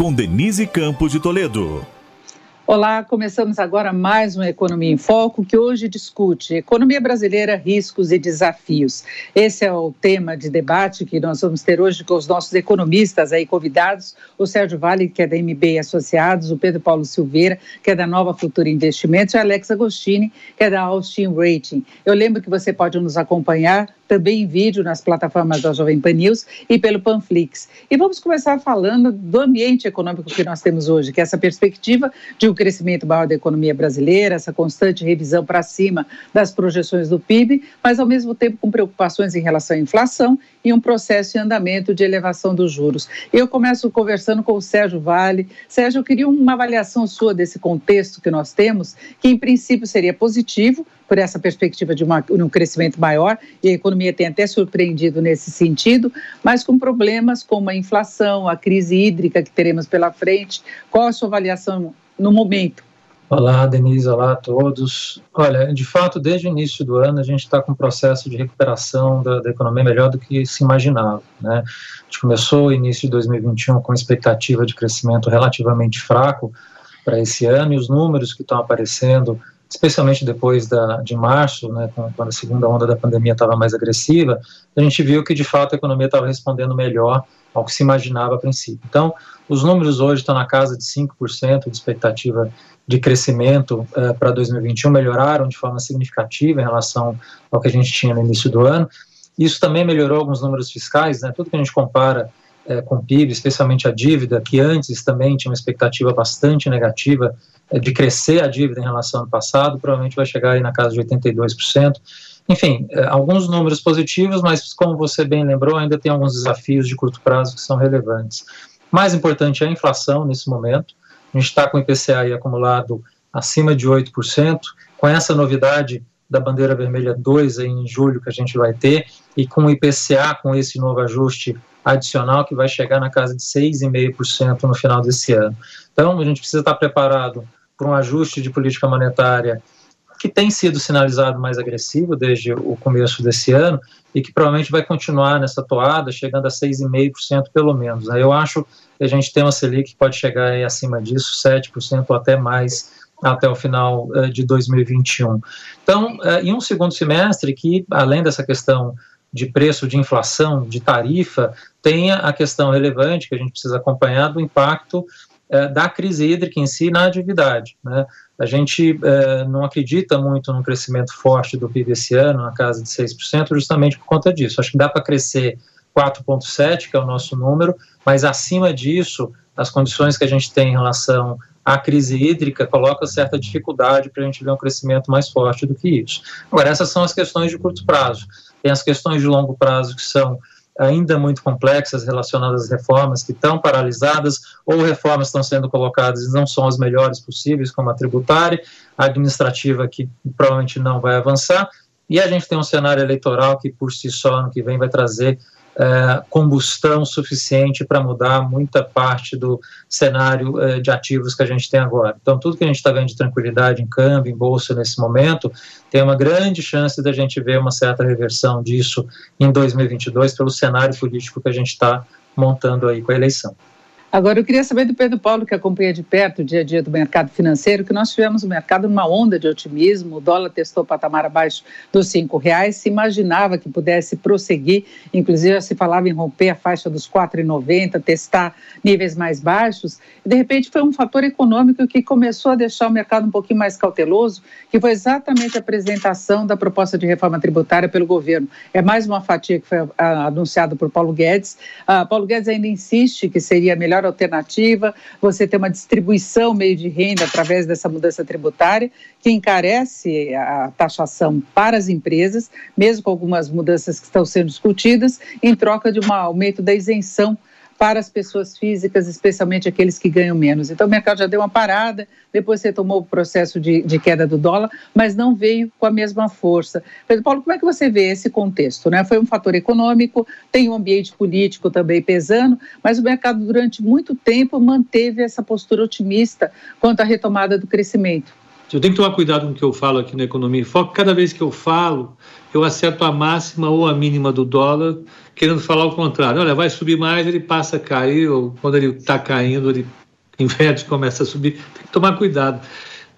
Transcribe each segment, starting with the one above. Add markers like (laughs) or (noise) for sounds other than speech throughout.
Com Denise Campos de Toledo. Olá, começamos agora mais uma Economia em Foco que hoje discute economia brasileira, riscos e desafios. Esse é o tema de debate que nós vamos ter hoje com os nossos economistas aí convidados, o Sérgio Vale, que é da MB Associados, o Pedro Paulo Silveira, que é da Nova Futura Investimentos, e a Alex Agostini, que é da Austin Rating. Eu lembro que você pode nos acompanhar também em vídeo nas plataformas da Jovem Pan News e pelo Panflix. E vamos começar falando do ambiente econômico que nós temos hoje, que é essa perspectiva de um crescimento maior da economia brasileira, essa constante revisão para cima das projeções do PIB, mas ao mesmo tempo com preocupações em relação à inflação e um processo em andamento de elevação dos juros. Eu começo conversando com o Sérgio Vale. Sérgio, eu queria uma avaliação sua desse contexto que nós temos, que em princípio seria positivo, por essa perspectiva de uma, um crescimento maior, e a economia tem até surpreendido nesse sentido, mas com problemas como a inflação, a crise hídrica que teremos pela frente. Qual a sua avaliação no momento? Olá, Denise, olá a todos. Olha, de fato, desde o início do ano, a gente está com um processo de recuperação da, da, economia melhor do que se imaginava. Né? A gente começou o início de 2021 com expectativa de crescimento relativamente fraco para esse ano, e os números que estão aparecendo especialmente depois da, de março, né, quando a segunda onda da pandemia estava mais agressiva, a gente viu que de fato a economia estava respondendo melhor ao que se imaginava a princípio. Então, os números hoje estão na casa de 5% de expectativa de crescimento eh, para 2021, melhoraram de forma significativa em relação ao que a gente tinha no início do ano. Isso também melhorou alguns números fiscais, né, tudo que a gente compara é, com o PIB, especialmente a dívida, que antes também tinha uma expectativa bastante negativa é, de crescer a dívida em relação ao ano passado, provavelmente vai chegar aí na casa de 82%. Enfim, é, alguns números positivos, mas como você bem lembrou, ainda tem alguns desafios de curto prazo que são relevantes. Mais importante é a inflação nesse momento. A gente está com o IPCA acumulado acima de 8%. Com essa novidade, da bandeira vermelha 2 em julho que a gente vai ter, e com o IPCA, com esse novo ajuste adicional que vai chegar na casa de 6,5% no final desse ano. Então, a gente precisa estar preparado para um ajuste de política monetária que tem sido sinalizado mais agressivo desde o começo desse ano e que provavelmente vai continuar nessa toada, chegando a 6,5% pelo menos. Eu acho que a gente tem uma Selic que pode chegar acima disso, 7% ou até mais até o final uh, de 2021. Então, uh, em um segundo semestre que, além dessa questão de preço, de inflação, de tarifa, tenha a questão relevante que a gente precisa acompanhar do impacto uh, da crise hídrica em si na atividade. Né? A gente não acredita muito num crescimento forte do PIB esse ano, na casa de 6%, justamente por conta disso. Acho que dá para crescer 4,7%, que é o nosso número, mas acima disso, as condições que a gente tem em relação a crise hídrica coloca certa dificuldade para a gente ver um crescimento mais forte do que isso. Agora, essas são as questões de curto prazo. Tem as questões de longo prazo que são ainda muito complexas relacionadas às reformas que estão paralisadas ou reformas estão sendo colocadas e não são as melhores possíveis, como a tributária, a administrativa que provavelmente não vai avançar, e a gente tem um cenário eleitoral que por si só ano que vem vai trazer é, combustão suficiente para mudar muita parte do cenário é, de ativos que a gente tem agora. Então, tudo que a gente está vendo de tranquilidade em câmbio, em bolsa nesse momento, tem uma grande chance da gente ver uma certa reversão disso em 2022 pelo cenário político que a gente está montando aí com a eleição. Agora, eu queria saber do Pedro Paulo, que acompanha de perto o dia a dia do mercado financeiro, que nós tivemos o mercado numa onda de otimismo, o dólar testou patamar abaixo dos cinco reais, se imaginava que pudesse prosseguir, inclusive se falava em romper a faixa dos 4,90, testar níveis mais baixos, e de repente foi um fator econômico que começou a deixar o mercado um pouquinho mais cauteloso, que foi exatamente a apresentação da proposta de reforma tributária pelo governo. É mais uma fatia que foi ah, anunciada por Paulo Guedes. Uh, Paulo Guedes ainda insiste que seria melhor melhor alternativa, você tem uma distribuição meio de renda através dessa mudança tributária, que encarece a taxação para as empresas, mesmo com algumas mudanças que estão sendo discutidas, em troca de um aumento da isenção para as pessoas físicas, especialmente aqueles que ganham menos. Então, o mercado já deu uma parada, depois você tomou o processo de, de queda do dólar, mas não veio com a mesma força. Pedro Paulo, como é que você vê esse contexto? Né? Foi um fator econômico, tem um ambiente político também pesando, mas o mercado, durante muito tempo, manteve essa postura otimista quanto à retomada do crescimento. Eu tenho que tomar cuidado com o que eu falo aqui na Economia em Foco. Cada vez que eu falo, eu acerto a máxima ou a mínima do dólar, querendo falar o contrário. Olha, vai subir mais, ele passa a cair, ou quando ele está caindo, ele (laughs) inverte, começa a subir. Tem que tomar cuidado.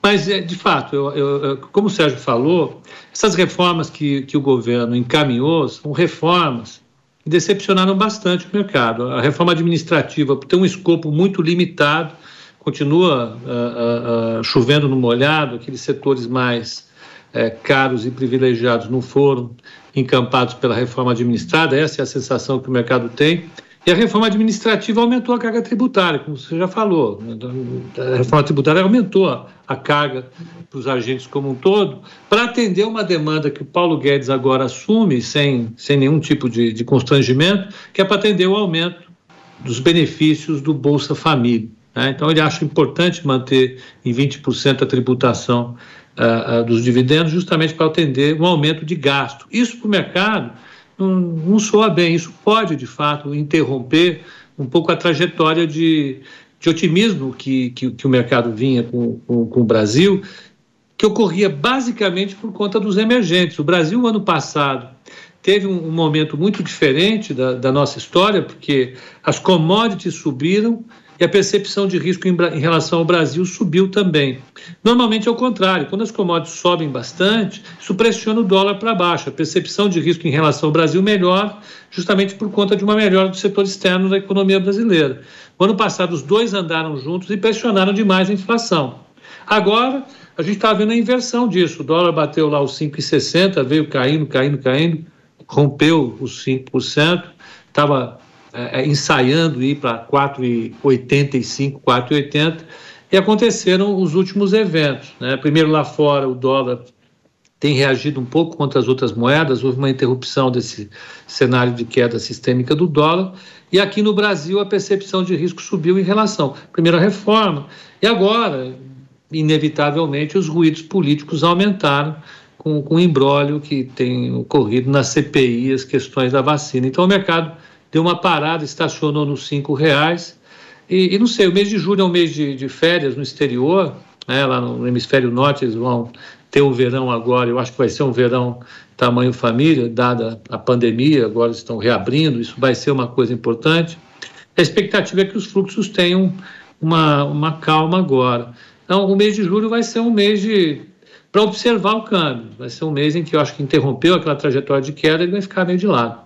Mas, é, de fato, eu, eu, como o Sérgio falou, essas reformas que, que o governo encaminhou são reformas que decepcionaram bastante o mercado. A reforma administrativa tem um escopo muito limitado continua uh, uh, chovendo no molhado, aqueles setores mais uh, caros e privilegiados não foram encampados pela reforma administrada, essa é a sensação que o mercado tem. E a reforma administrativa aumentou a carga tributária, como você já falou. A reforma tributária aumentou a carga para os agentes como um todo, para atender uma demanda que o Paulo Guedes agora assume, sem, sem nenhum tipo de, de constrangimento, que é para atender o aumento dos benefícios do Bolsa Família. Né? Então, ele acha importante manter em 20% a tributação uh, uh, dos dividendos, justamente para atender um aumento de gasto. Isso para o mercado não, não soa bem, isso pode, de fato, interromper um pouco a trajetória de, de otimismo que, que, que, o mercado vinha com, com, com o Brasil, que ocorria basicamente por conta dos emergentes. O Brasil, ano passado, teve um, um momento muito diferente da, da, nossa história, porque as commodities subiram e a percepção de risco em, em, relação ao Brasil subiu também. Normalmente é o contrário, quando as commodities sobem bastante, isso pressiona o dólar para baixo. A percepção de risco em relação ao Brasil melhora, justamente por conta de uma melhora do setor externo da economia brasileira. No ano passado, os dois andaram juntos e pressionaram demais a inflação. Agora, a gente está vendo a inversão disso. O dólar bateu lá os 5,60, veio caindo, caindo, caindo, rompeu os 5%, estava é, é, ensaiando ir para 4,85, 4,80, e aconteceram os últimos eventos. Né? Primeiro, lá fora, o dólar tem reagido um pouco contra as outras moedas, houve uma interrupção desse cenário de queda sistêmica do dólar, e aqui no Brasil a percepção de risco subiu em relação, primeiro, à reforma, e agora, inevitavelmente, os ruídos políticos aumentaram com, com o embrólio que tem ocorrido na CPI, as questões da vacina. Então, o mercado deu uma parada, estacionou nos cinco reais. E, e, não sei, o mês de julho é um mês de, de férias no exterior, né, lá no hemisfério norte eles vão ter o verão agora, eu acho que vai ser um verão tamanho família, dada a pandemia, agora estão reabrindo, isso vai ser uma coisa importante. A expectativa é que os fluxos tenham uma, uma calma agora. Então, o mês de julho vai ser um mês de para observar o câmbio. Vai ser um mês em que eu acho que interrompeu aquela trajetória de queda e vai ficar meio de lado.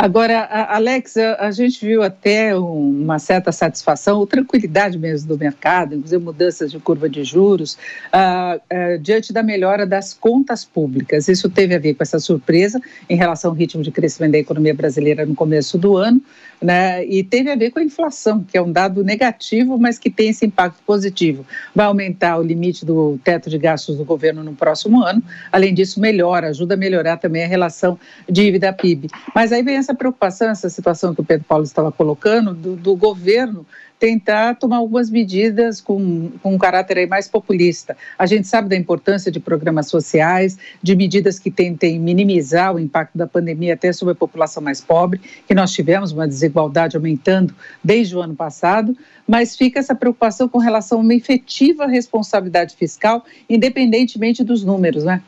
Agora, Alex, a, gente viu até uma certa satisfação, ou tranquilidade mesmo do mercado, inclusive mudanças de curva de juros, uh, uh, diante da melhora das contas públicas. Isso teve a ver com essa surpresa em relação ao ritmo de crescimento da economia brasileira no começo do ano, né? E teve a ver com a inflação, que é um dado negativo, mas que tem esse impacto positivo. Vai aumentar o limite do teto de gastos do governo no próximo ano. Além disso, melhora, ajuda a melhorar também a relação dívida-PIB. Mas aí vem preocupação, essa situação que o Pedro Paulo estava colocando, do, do governo tentar tomar algumas medidas com, com um caráter mais populista. A gente sabe da importância de programas sociais, de medidas que tentem minimizar o impacto da pandemia até sobre a população mais pobre, que nós tivemos uma desigualdade aumentando desde o ano passado, mas fica essa preocupação com relação a uma efetiva responsabilidade fiscal, independentemente dos números, né?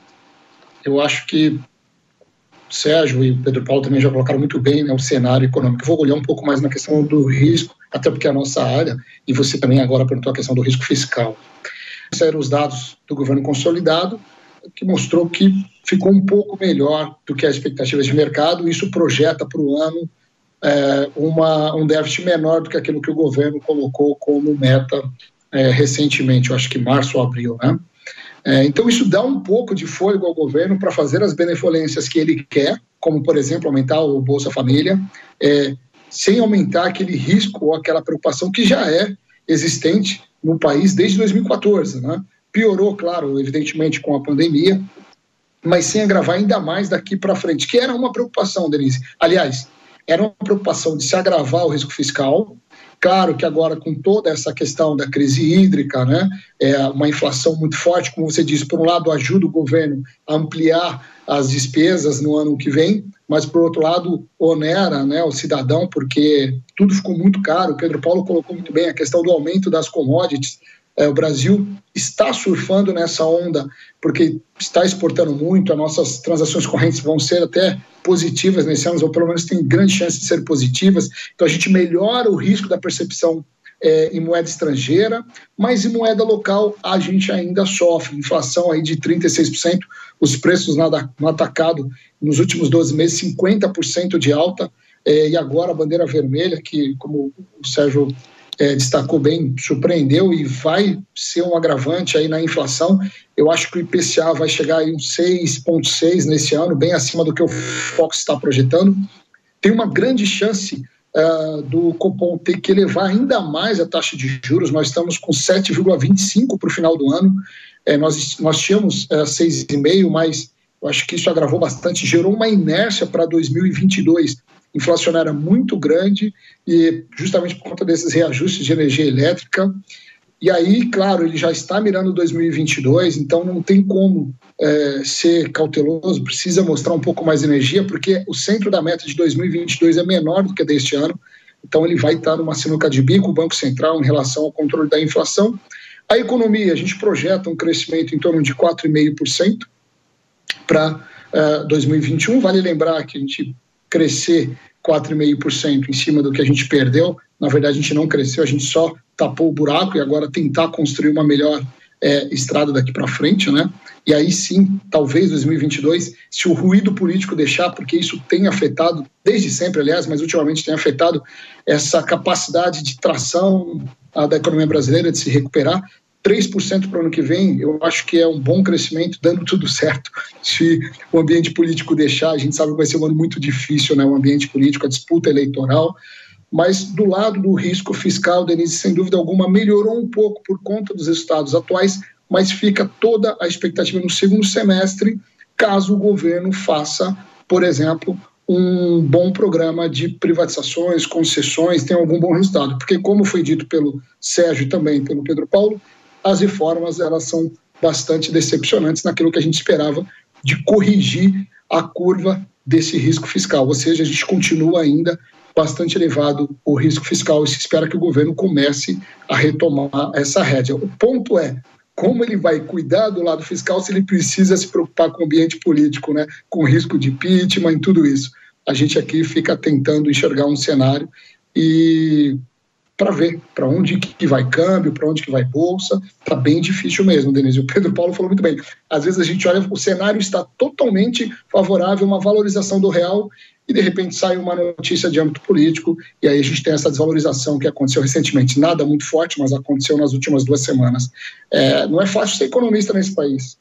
Eu acho que Sérgio e Pedro Paulo também já colocaram muito bem né, o cenário econômico. Vou olhar um pouco mais na questão do risco, até porque é a nossa área, e você também agora perguntou a questão do risco fiscal. Saíram os dados do governo consolidado, que mostrou que ficou um pouco melhor do que as expectativas de mercado, isso projeta para o ano é, uma, um déficit menor do que aquilo que o governo colocou como meta é, recentemente, eu acho que março ou abril, né? É, então, isso dá um pouco de fôlego ao governo para fazer as benevolências que ele quer, como, por exemplo, aumentar o Bolsa Família, é, sem aumentar aquele risco ou aquela preocupação que já é existente no país desde 2014. Né? Piorou, claro, evidentemente, com a pandemia, mas sem agravar ainda mais daqui para frente, que era uma preocupação, Denise. Aliás, era uma preocupação de se agravar o risco fiscal. Claro que agora, com toda essa questão da crise hídrica, né, é uma inflação muito forte, como você disse, por um lado, ajuda o governo a ampliar as despesas no ano que vem, mas por outro lado onera né, o cidadão, porque tudo ficou muito caro. O Pedro Paulo colocou muito bem a questão do aumento das commodities. É, o Brasil está surfando nessa onda porque está exportando muito, as nossas transações correntes vão ser até positivas nesse ano, ou pelo menos tem grande chance de ser positivas. Então a gente melhora o risco da percepção é, em moeda estrangeira, mas em moeda local a gente ainda sofre inflação aí de 36%, os preços no atacado nos últimos 12 meses 50% de alta, é, e agora a bandeira vermelha, que como o Sérgio é, destacou bem, surpreendeu e vai ser um agravante aí na inflação. Eu acho que o IPCA vai chegar em 6,6 nesse ano, bem acima do que o Fox está projetando. Tem uma grande chance uh, do Copom ter que elevar ainda mais a taxa de juros. Nós estamos com 7,25 para o final do ano. É, nós, nós tínhamos uh, é, 6,5, mas eu acho que isso agravou bastante, gerou uma inércia para 2022 inflacionária muito grande e justamente por conta desses reajustes de energia elétrica. E aí, claro, ele já está mirando 2022, então não tem como é, ser cauteloso, precisa mostrar um pouco mais de energia, porque o centro da meta de 2022 é menor do que deste ano, então ele vai estar numa sinuca de bico, o Banco Central, em relação ao controle da inflação. A economia, a gente projeta um crescimento em torno de 4,5% para uh, 2021. Vale lembrar que a gente crescer 4,5% em cima do que a gente perdeu. Na verdade, a gente não cresceu, a gente só tapou o buraco e agora tentar construir uma melhor é, estrada daqui para frente, né? E aí sim, talvez 2022, se o ruído político deixar, porque isso tem afetado, desde sempre, aliás, mas ultimamente tem afetado essa capacidade de tração da economia brasileira de se recuperar, 3% para o ano que vem, eu acho que é um bom crescimento, dando tudo certo. Se o ambiente político deixar, a gente sabe que vai ser um ano muito difícil, né? O ambiente político, a disputa eleitoral. Mas do lado do risco fiscal, Denise, sem dúvida alguma, melhorou um pouco por conta dos resultados atuais, mas fica toda a expectativa no segundo semestre, caso o governo faça, por exemplo, um bom programa de privatizações, concessões, tenha algum bom resultado. Porque, como foi dito pelo Sérgio e também pelo Pedro Paulo, as reformas elas são bastante decepcionantes naquilo que a gente esperava de corrigir a curva desse risco fiscal, ou seja, a gente continua ainda bastante elevado o risco fiscal e se espera que o governo comece a retomar essa rédea. O ponto é como ele vai cuidar do lado fiscal se ele precisa se preocupar com o ambiente político, né, com risco de impeachment e tudo isso. A gente aqui fica tentando enxergar um cenário e para ver para onde que vai câmbio, para onde que vai bolsa. Está bem difícil mesmo, Denise. O Pedro Paulo falou muito bem. Às vezes a gente olha, o cenário está totalmente favorável a uma valorização do real e de repente sai uma notícia de âmbito político e aí a gente tem essa desvalorização que aconteceu recentemente. Nada muito forte, mas aconteceu nas últimas duas semanas. É, não é fácil ser economista nesse país.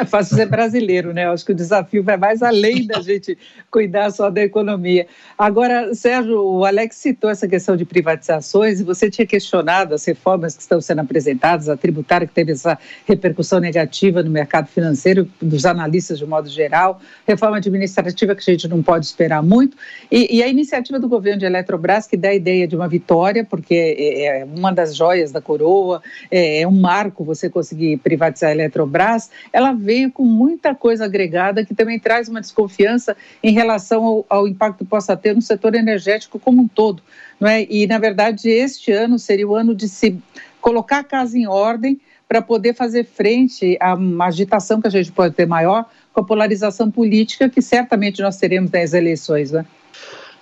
É fácil ser brasileiro, né? Acho que o desafio vai mais além da gente cuidar só da economia. Agora, Sérgio, o Alex citou essa questão de privatizações e você tinha questionado as reformas que estão sendo apresentadas, a tributária que teve essa repercussão negativa no mercado financeiro, dos analistas de modo geral, reforma administrativa que a gente não pode esperar muito, e, e a iniciativa do governo de Eletrobras que dá a ideia de uma vitória, porque é, é uma das joias da coroa, é, é um marco você conseguir privatizar a Eletrobras Petrobras, ela veio com muita coisa agregada que também traz uma desconfiança em relação ao, ao impacto que possa ter no setor energético como um todo. Não é? E, na verdade, este ano seria o ano de se colocar a casa em ordem para poder fazer frente a uma agitação que a gente pode ter maior com a polarização política que certamente nós teremos nas eleições. Né?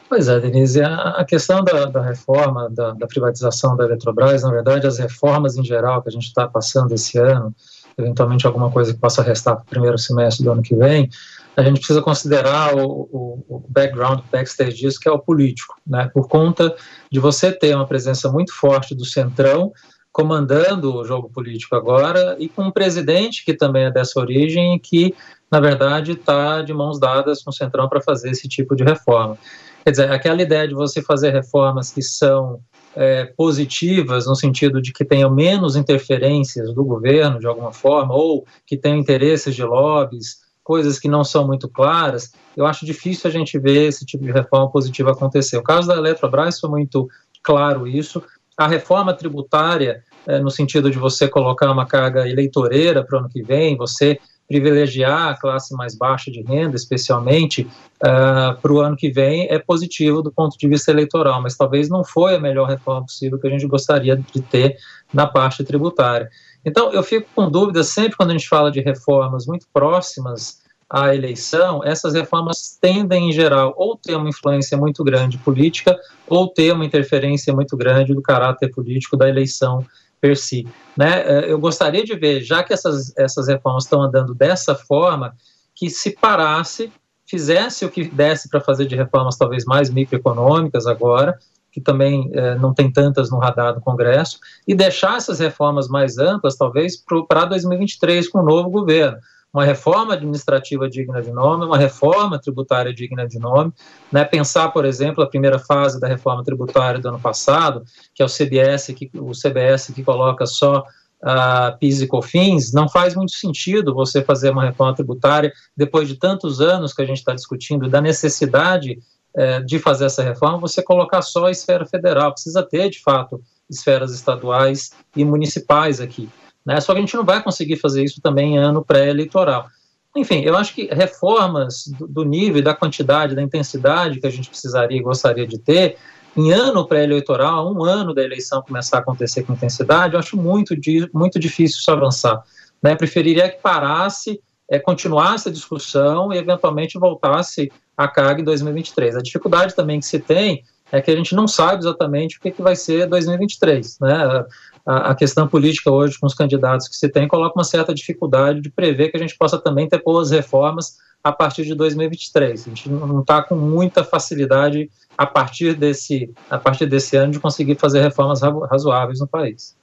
Pois é, Denise, a, questão da, da reforma, da, da, privatização da Eletrobras, na verdade, as reformas em geral que a gente está passando esse ano, eventualmente alguma coisa que possa restar para o primeiro semestre do ano que vem, a gente precisa considerar o, o, o background, o backstage disso, que é o político, né? Por conta de você ter uma presença muito forte do Centrão comandando o jogo político agora e com um presidente que também é dessa origem e que, na verdade, está de mãos dadas com o Centrão para fazer esse tipo de reforma. Quer dizer, aquela ideia de você fazer reformas que são é, positivas, no sentido de que tenham menos interferências do governo, de alguma forma, ou que tenham interesses de lobbies, coisas que não são muito claras, eu acho difícil a gente ver esse tipo de reforma positiva acontecer. O caso da Eletrobras foi muito claro isso. A reforma tributária, é, no sentido de você colocar uma carga eleitoreira para o ano que vem, você privilegiar a classe mais baixa de renda, especialmente uh, para o ano que vem, é positivo do ponto de vista eleitoral, mas talvez não foi a melhor reforma possível que a gente gostaria de ter na parte tributária. Então, eu fico com dúvida sempre quando a gente fala de reformas muito próximas à eleição, essas reformas tendem, em geral, ou ter uma influência muito grande política, ou ter uma interferência muito grande do caráter político da eleição per si. Né? É, eu gostaria de ver, já que essas, essas reformas estão andando dessa forma, que se parasse, fizesse o que desse para fazer de reformas talvez mais microeconômicas agora, que também é, não tem tantas no radar do Congresso, e deixar essas reformas mais amplas, talvez, para 2023 com o novo governo uma reforma administrativa digna de nome, uma reforma tributária digna de nome, né? pensar, por exemplo, a primeira fase da reforma tributária do ano passado, que é o CBS, que, o CBS que coloca só uh, PIS e COFINS, não faz muito sentido você fazer uma reforma tributária depois de tantos anos que a gente está discutindo da necessidade uh, de fazer essa reforma, você colocar só a esfera federal, precisa ter, de fato, esferas estaduais e municipais aqui. Né? Só que a gente não vai conseguir fazer isso também em ano pré-eleitoral. Enfim, eu acho que reformas do, do nível, da quantidade, da intensidade que a gente precisaria e gostaria de ter, em ano pré-eleitoral, um ano da eleição começar a acontecer com intensidade, eu acho muito, muito difícil isso avançar. Né? Preferiria que parasse, é, continuasse a discussão e eventualmente voltasse a carga em 2023. A dificuldade também que se tem é que a gente não sabe exatamente o que, que vai ser 2023. Né? A, questão política hoje com os candidatos que se tem coloca uma certa dificuldade de prever que a gente possa também ter boas reformas a partir de 2023. A gente não está com muita facilidade a partir desse a partir desse ano de conseguir fazer reformas razoáveis no país.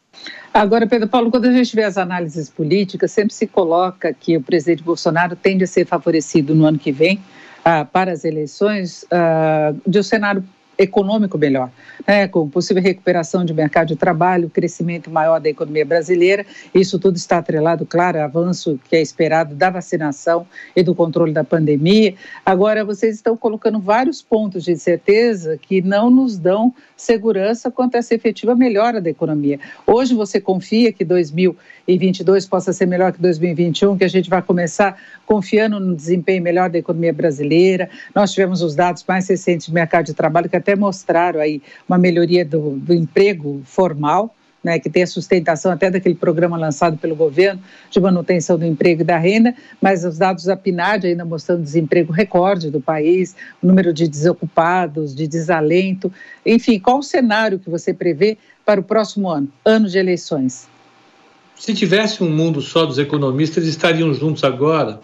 Agora, Pedro Paulo, quando a gente vê as análises políticas, sempre se coloca que o presidente Bolsonaro tende a ser favorecido no ano que vem ah, para as eleições ah, de um cenário econômico melhor, né, com possível recuperação de mercado de trabalho, crescimento maior da economia brasileira. Isso tudo está atrelado, claro, ao avanço que é esperado da vacinação e do controle da pandemia. Agora, vocês estão colocando vários pontos de incerteza que não nos dão segurança quanto a essa efetiva melhora da economia. Hoje você confia que 2022 possa ser melhor que 2021, que a gente vai começar confiando no desempenho melhor da economia brasileira. Nós tivemos os dados mais recentes do mercado de trabalho que até mostraram aí uma melhoria do, do emprego formal. Né, que tem a sustentação até daquele programa lançado pelo governo de manutenção do emprego e da renda, mas os dados da PNAD ainda mostrando desemprego recorde do país, o número de desocupados, de desalento. Enfim, qual o cenário que você prevê para o próximo ano, ano de eleições? Se tivesse um mundo só dos economistas, eles estariam juntos agora,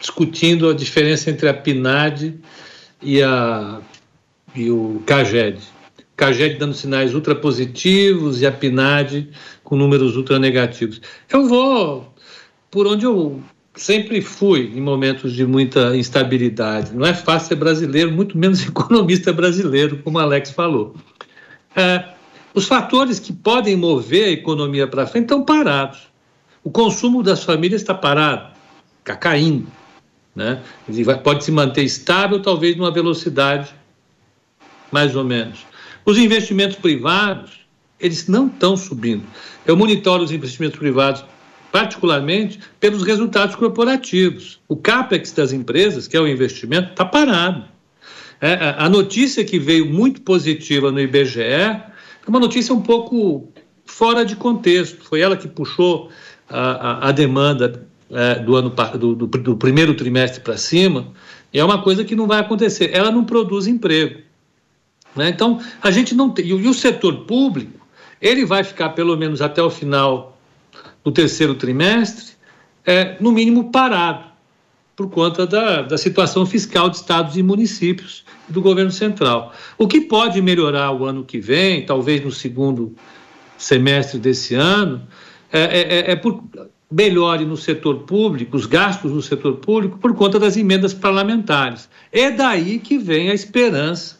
discutindo a diferença entre a PNAD e a e o CAGED. CAGED dando sinais ultra positivos e a PNAD com números ultra negativos. Eu vou por onde eu sempre fui em momentos de muita instabilidade. Não é fácil ser brasileiro, muito menos (laughs) economista brasileiro, como Alex falou. É, os fatores que podem mover a economia para frente estão parados. O consumo das famílias está parado, está caindo. Né? Pode se manter estável, talvez numa velocidade mais ou menos. Os investimentos privados, eles não estão subindo. Eu monitoro os investimentos privados particularmente pelos resultados corporativos. O CAPEX das empresas, que é o investimento, está parado. É, a notícia que veio muito positiva no IBGE uma notícia um pouco fora de contexto. Foi ela que puxou a, a, a demanda é, do, ano, do, do, do primeiro trimestre para cima. E é uma coisa que não vai acontecer. Ela não produz emprego. Né? Então, a gente não tem. E o setor público, ele vai ficar pelo menos até o final do terceiro trimestre, é, no mínimo parado, por conta da, da situação fiscal de estados e municípios do governo central. O que pode melhorar o ano que vem, talvez no segundo semestre desse ano, é, é, é, é por melhore no setor público, os gastos no setor público, por conta das emendas parlamentares. É daí que vem a esperança.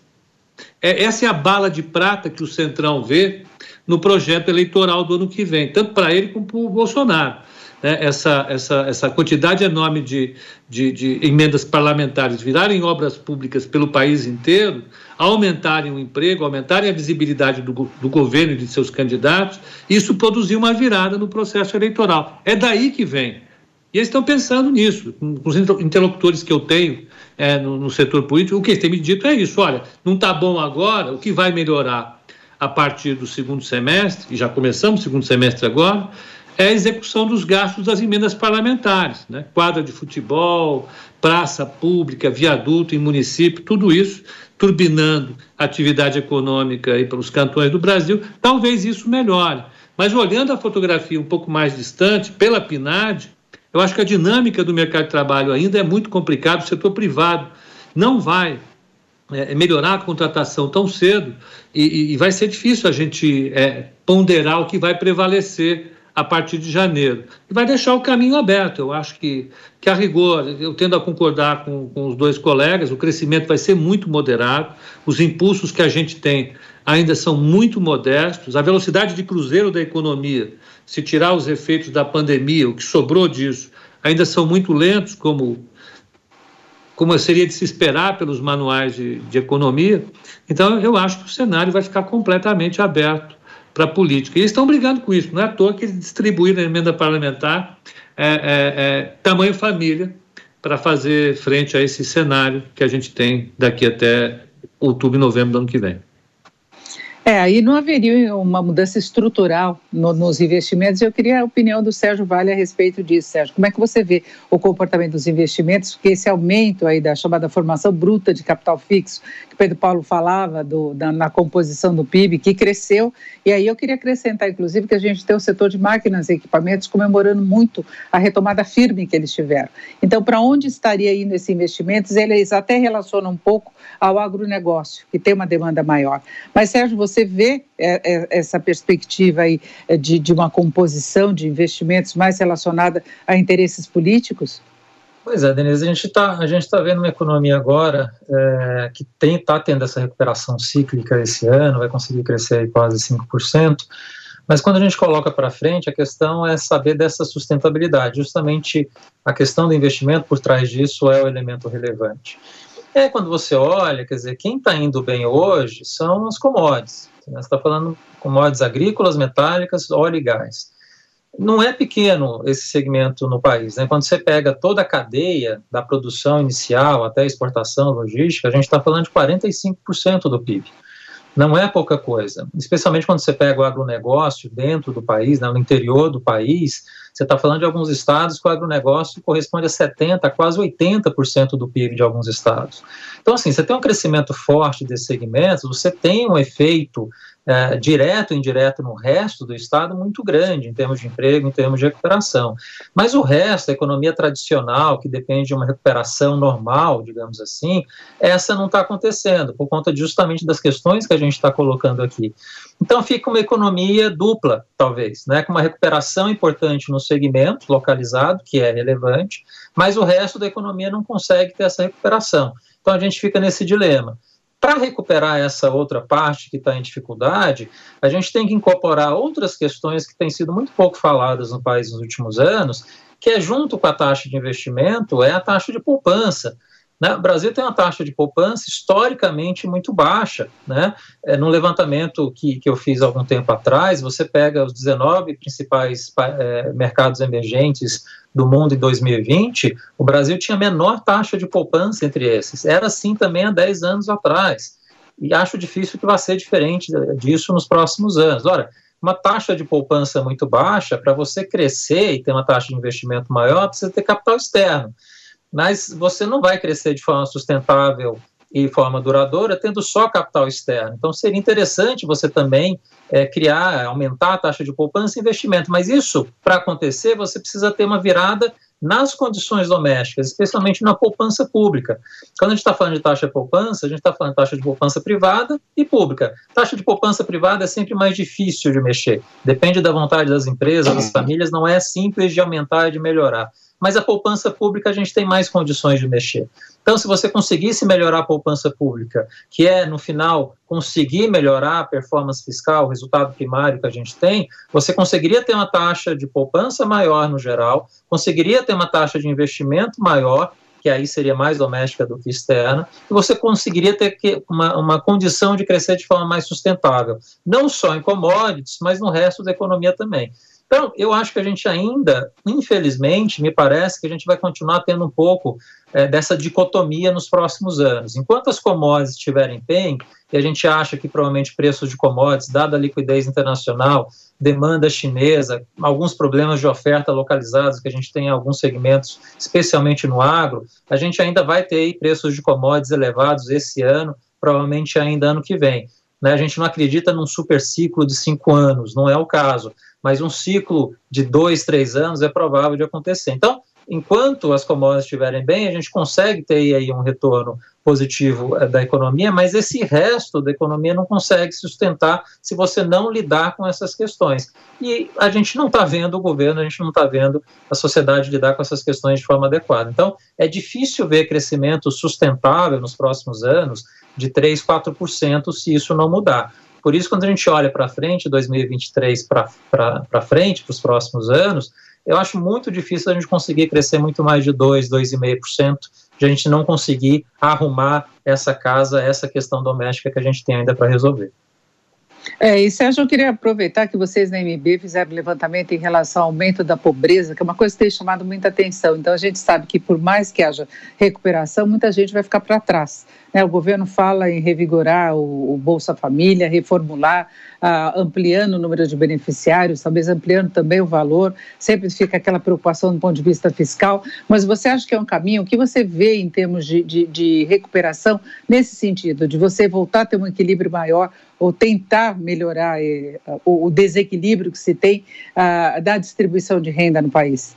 É, essa é a bala de prata que o Centrão vê no projeto eleitoral do ano que vem, tanto para ele como para o Bolsonaro né, essa, essa, essa quantidade enorme de, de, de, emendas parlamentares virarem obras públicas pelo país inteiro, aumentarem o emprego, aumentarem a visibilidade do, do governo e de seus candidatos, isso produziu uma virada no processo eleitoral. É daí que vem. E eles estão pensando nisso. Com os interlocutores que eu tenho é, no, no setor político, o que eles têm me dito é isso: olha, não está bom agora, o que vai melhorar a partir do segundo semestre, e já começamos o segundo semestre agora, é a execução dos gastos das emendas parlamentares, né? quadra de futebol, praça pública, viaduto em município, tudo isso turbinando a atividade econômica aí pelos cantões do Brasil, talvez isso melhore. Mas olhando a fotografia um pouco mais distante, pela PNAD, eu acho que a dinâmica do mercado de trabalho ainda é muito complicada, o setor privado não vai é, melhorar a contratação tão cedo e, e, vai ser difícil a gente é, ponderar o que vai prevalecer a partir de janeiro. E vai deixar o caminho aberto. Eu acho que, que a rigor, eu tendo a concordar com, com os dois colegas, o crescimento vai ser muito moderado, os impulsos que a gente tem ainda são muito modestos, a velocidade de cruzeiro da economia, se tirar os efeitos da pandemia, o que sobrou disso, ainda são muito lentos, como, como seria de se esperar pelos manuais de, de economia. Então, eu acho que o cenário vai ficar completamente aberto para a política. E eles estão brigando com isso, não é à toa que eles distribuíram a emenda parlamentar é, é, é, tamanho família para fazer frente a esse cenário que a gente tem daqui até outubro e novembro do ano que vem. É, aí não haveria uma mudança estrutural no, nos investimentos. Eu queria a opinião do Sérgio Vale a respeito disso, Sérgio. Como é que você vê o comportamento dos investimentos? Porque esse aumento aí da chamada formação bruta de capital fixo, que Pedro Paulo falava do, da, na composição do PIB, que cresceu. E aí eu queria acrescentar, inclusive, que a gente tem o setor de máquinas e equipamentos comemorando muito a retomada firme que eles tiveram. Então, para onde estaria indo esses investimentos? Eles até relacionam um pouco ao agronegócio, que tem uma demanda maior. Mas, Sérgio, você vê é, é, essa perspectiva aí é, de, de uma composição de investimentos mais relacionada a interesses políticos? Pois é, Denise, a gente está tá vendo uma economia agora é, que está tendo essa recuperação cíclica esse ano, vai conseguir crescer quase 5%, mas quando a gente coloca para frente, a questão é saber dessa sustentabilidade. Justamente a questão do investimento por trás disso é o elemento relevante. É quando você olha, quer dizer, quem está indo bem hoje são as commodities. Né? Você está falando commodities agrícolas, metálicas, óleo e gás. Não é pequeno esse segmento no país. Né? Quando você pega toda a cadeia, da produção inicial até exportação, logística, a gente está falando de 45% do PIB. Não é pouca coisa, especialmente quando você pega o agronegócio dentro do país, né, no interior do país, você está falando de alguns estados que o agronegócio corresponde a 70%, quase 80% do PIB de alguns estados. Então, assim, você tem um crescimento forte desses segmentos, você tem um efeito é, direto e indireto no resto do Estado muito grande, em termos de emprego, em termos de recuperação. Mas o resto, a economia tradicional, que depende de uma recuperação normal, digamos assim, essa não está acontecendo, por conta justamente das questões que a gente está colocando aqui. Então fica uma economia dupla, talvez, né, com uma recuperação importante no segmento localizado, que é relevante, mas o resto da economia não consegue ter essa recuperação. Então a gente fica nesse dilema. Para recuperar essa outra parte que está em dificuldade, a gente tem que incorporar outras questões que têm sido muito pouco faladas no país nos últimos anos, que é junto com a taxa de investimento, é a taxa de poupança. Né? O Brasil tem uma taxa de poupança historicamente muito baixa. Né? É, no levantamento que, que eu fiz algum tempo atrás, você pega os 19 principais é, mercados emergentes do mundo em 2020, o Brasil tinha a menor taxa de poupança entre esses. Era assim também há 10 anos atrás. E acho difícil que vá ser diferente disso nos próximos anos. Ora, uma taxa de poupança muito baixa, para você crescer e ter uma taxa de investimento maior, precisa ter capital externo mas você não vai crescer de forma sustentável e forma duradoura tendo só capital externo. Então seria interessante você também é, criar, aumentar a taxa de poupança e investimento, mas isso, para acontecer, você precisa ter uma virada nas condições domésticas, especialmente na poupança pública. Quando a gente está falando de taxa de poupança, a gente está falando de taxa de poupança privada e pública. Taxa de poupança privada é sempre mais difícil de mexer. Depende da vontade das empresas, das famílias, não é simples de aumentar e de melhorar mas a poupança pública a gente tem mais condições de mexer. Então, se você conseguisse melhorar a poupança pública, que é, no final, conseguir melhorar a performance fiscal, o resultado primário que a gente tem, você conseguiria ter uma taxa de poupança maior no geral, conseguiria ter uma taxa de investimento maior, que aí seria mais doméstica do que externa, e você conseguiria ter uma, uma condição de crescer de forma mais sustentável, não só em commodities, mas no resto da economia também. Então, eu acho que a gente ainda, infelizmente, me parece que a gente vai continuar tendo um pouco é, dessa dicotomia nos próximos anos. Enquanto as commodities estiverem bem, e a gente acha que provavelmente preços de commodities, dada a liquidez internacional, demanda chinesa, alguns problemas de oferta localizados que a gente tem em alguns segmentos, especialmente no agro, a gente ainda vai ter preços de commodities elevados esse ano, provavelmente ainda ano que vem. Né? A gente não acredita num super ciclo de cinco anos, não é o caso mas um ciclo de dois, três anos é provável de acontecer. Então, enquanto as commodities estiverem bem, a gente consegue ter aí um retorno positivo eh, da economia, mas esse resto da economia não consegue sustentar se você não lidar com essas questões. E a gente não está vendo o governo, a gente não está vendo a sociedade lidar com essas questões de forma adequada. Então, é difícil ver crescimento sustentável nos próximos anos de 3, 4% se isso não mudar. Por isso, quando a gente olha para frente, 2023 para frente, para os próximos anos, eu acho muito difícil a gente conseguir crescer muito mais de 2, 2,5%, de a gente não conseguir arrumar essa casa, essa questão doméstica que a gente tem ainda para resolver. É, e Sérgio, eu queria aproveitar que vocês na MB fizeram levantamento em relação ao aumento da pobreza, que é uma coisa que tem chamado muita atenção. Então, a gente sabe que por mais que haja recuperação, muita gente vai ficar para trás. Né? O governo fala em revigorar o, o Bolsa Família, reformular, ah, ampliando o número de beneficiários, talvez ampliando também o valor. Sempre fica aquela preocupação do ponto de vista fiscal. Mas você acha que é um caminho? O que você vê em termos de, de, de recuperação nesse sentido, de você voltar a ter um equilíbrio maior ou tentar melhorar eh, o, desequilíbrio que se tem ah, da distribuição de renda no país?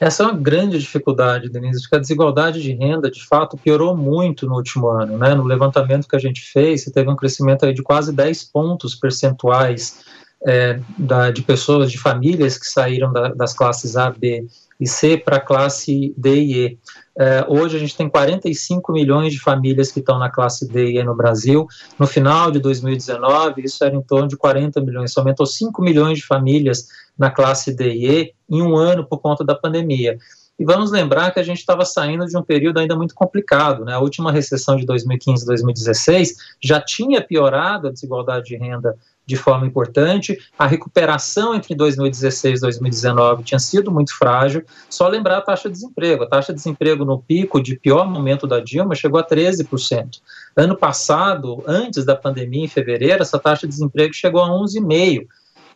Essa é uma grande dificuldade, Denise, porque a desigualdade de renda, de fato, piorou muito no último ano. Né? No levantamento que a gente fez, teve um crescimento de quase 10 pontos percentuais é, da, de pessoas, de famílias que saíram da, das classes A, B e C para a classe D e E. É, hoje a gente tem 45 milhões de famílias que estão na classe D e E no Brasil. No final de 2019, isso era em torno de 40 milhões. Isso aumentou 5 milhões de famílias na classe D e E em um ano por conta da pandemia. E vamos lembrar que a gente estava saindo de um período ainda muito complicado. Né? A última recessão de 2015 2016 já tinha piorado a desigualdade de renda de forma importante. A recuperação entre 2016 e 2019 tinha sido muito frágil. Só lembrar a taxa de desemprego. A taxa de desemprego no pico de pior momento da Dilma chegou a 13%. Ano passado, antes da pandemia, em fevereiro, essa taxa de desemprego chegou a 11,5%.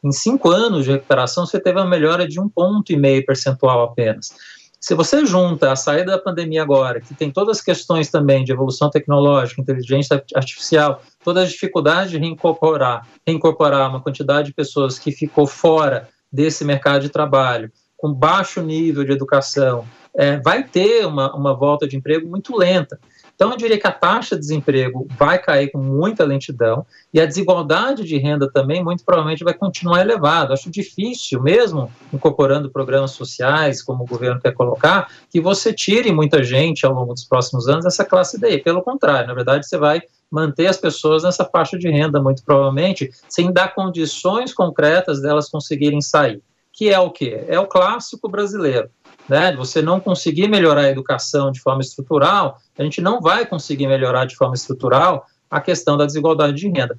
Em cinco anos de recuperação, você teve uma melhora de um ponto e meio percentual apenas. Se você junta a saída da pandemia agora, que tem todas as questões também de evolução tecnológica, inteligência artificial, todas as dificuldades de reincorporar, reincorporar uma quantidade de pessoas que ficou fora desse mercado de trabalho, com baixo nível de educação, é, vai ter uma, uma volta de emprego muito lenta. Então, eu diria que a taxa de desemprego vai cair com muita lentidão e a desigualdade de renda também, muito provavelmente, vai continuar elevada. Acho difícil, mesmo incorporando programas sociais, como o governo quer colocar, que você tire muita gente ao longo dos próximos anos dessa classe D. Pelo contrário, na verdade, você vai manter as pessoas nessa faixa de renda, muito provavelmente, sem dar condições concretas delas conseguirem sair. Que é o quê? É o clássico brasileiro né, você não conseguir melhorar a educação de forma estrutural, a gente não vai conseguir melhorar de forma estrutural a questão da desigualdade de renda.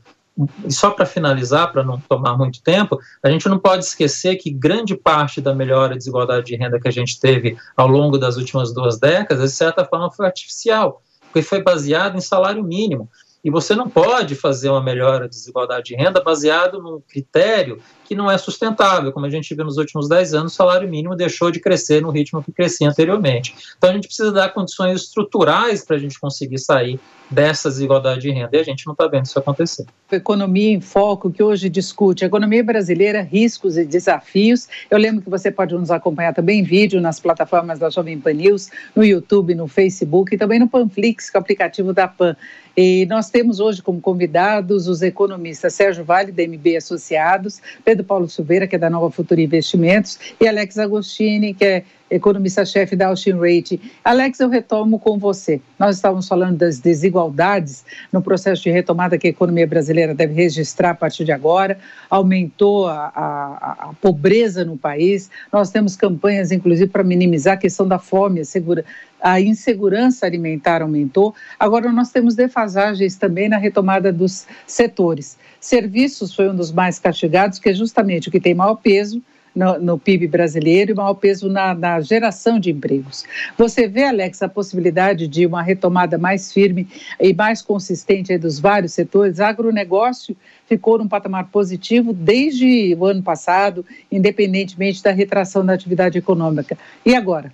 E só para finalizar, para não tomar muito tempo, a gente não pode esquecer que grande parte da melhora da desigualdade de renda que a gente teve ao longo das últimas duas décadas, de certa forma, foi artificial, porque foi baseado em salário mínimo. E você não pode fazer uma melhora da desigualdade de renda baseado num critério que não é sustentável. Como a gente viu nos últimos 10 anos, o salário mínimo deixou de crescer no ritmo que crescia anteriormente. Então a gente precisa dar condições estruturais para a gente conseguir sair dessa desigualdade de renda. E a gente não está vendo isso acontecer. Economia em Foco, que hoje discute economia brasileira, riscos e desafios. Eu lembro que você pode nos acompanhar também em vídeo nas plataformas da Jovem Pan News, no YouTube, no Facebook e também no Panflix, que é o aplicativo da PAN. E nós temos hoje como convidados os economistas Sérgio Vale, da MB Associados, Pedro Paulo Silveira, que é da Nova Futura Investimentos, e Alex Agostini, que é economista-chefe da Austin Rate. Alex, eu retomo com você. Nós estávamos falando das desigualdades no processo de retomada que a economia brasileira deve registrar a partir de agora. Aumentou a, a, a pobreza no país. Nós temos campanhas, inclusive, para minimizar a questão da fome, a, segura, a insegurança alimentar aumentou. Agora, nós temos defasagens também na retomada dos setores. Serviços foi um dos mais castigados, que é justamente o que tem maior peso no, no PIB brasileiro e maior peso na, na, geração de empregos. Você vê, Alex, a possibilidade de uma retomada mais firme e mais consistente dos vários setores? Agronegócio ficou num patamar positivo desde o ano passado, independentemente da retração da atividade econômica. E agora?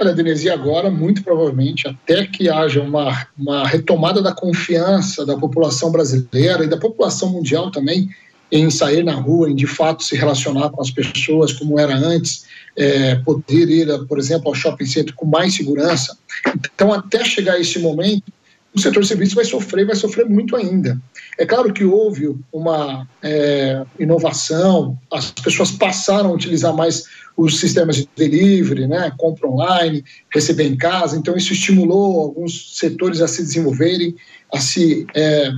Olha, Denise, e agora, muito provavelmente, até que haja uma, uma retomada da confiança da população brasileira e da população mundial também em sair na rua, em de fato se relacionar com as pessoas como era antes, é, poder ir, por exemplo, ao shopping center com mais segurança. Então, até chegar esse momento, o setor de serviços vai sofrer, vai sofrer muito ainda. É claro que houve uma é, inovação, as pessoas passaram a utilizar mais os sistemas de delivery, né, compra online, receber em casa, então isso estimulou alguns setores a se desenvolverem, a se é,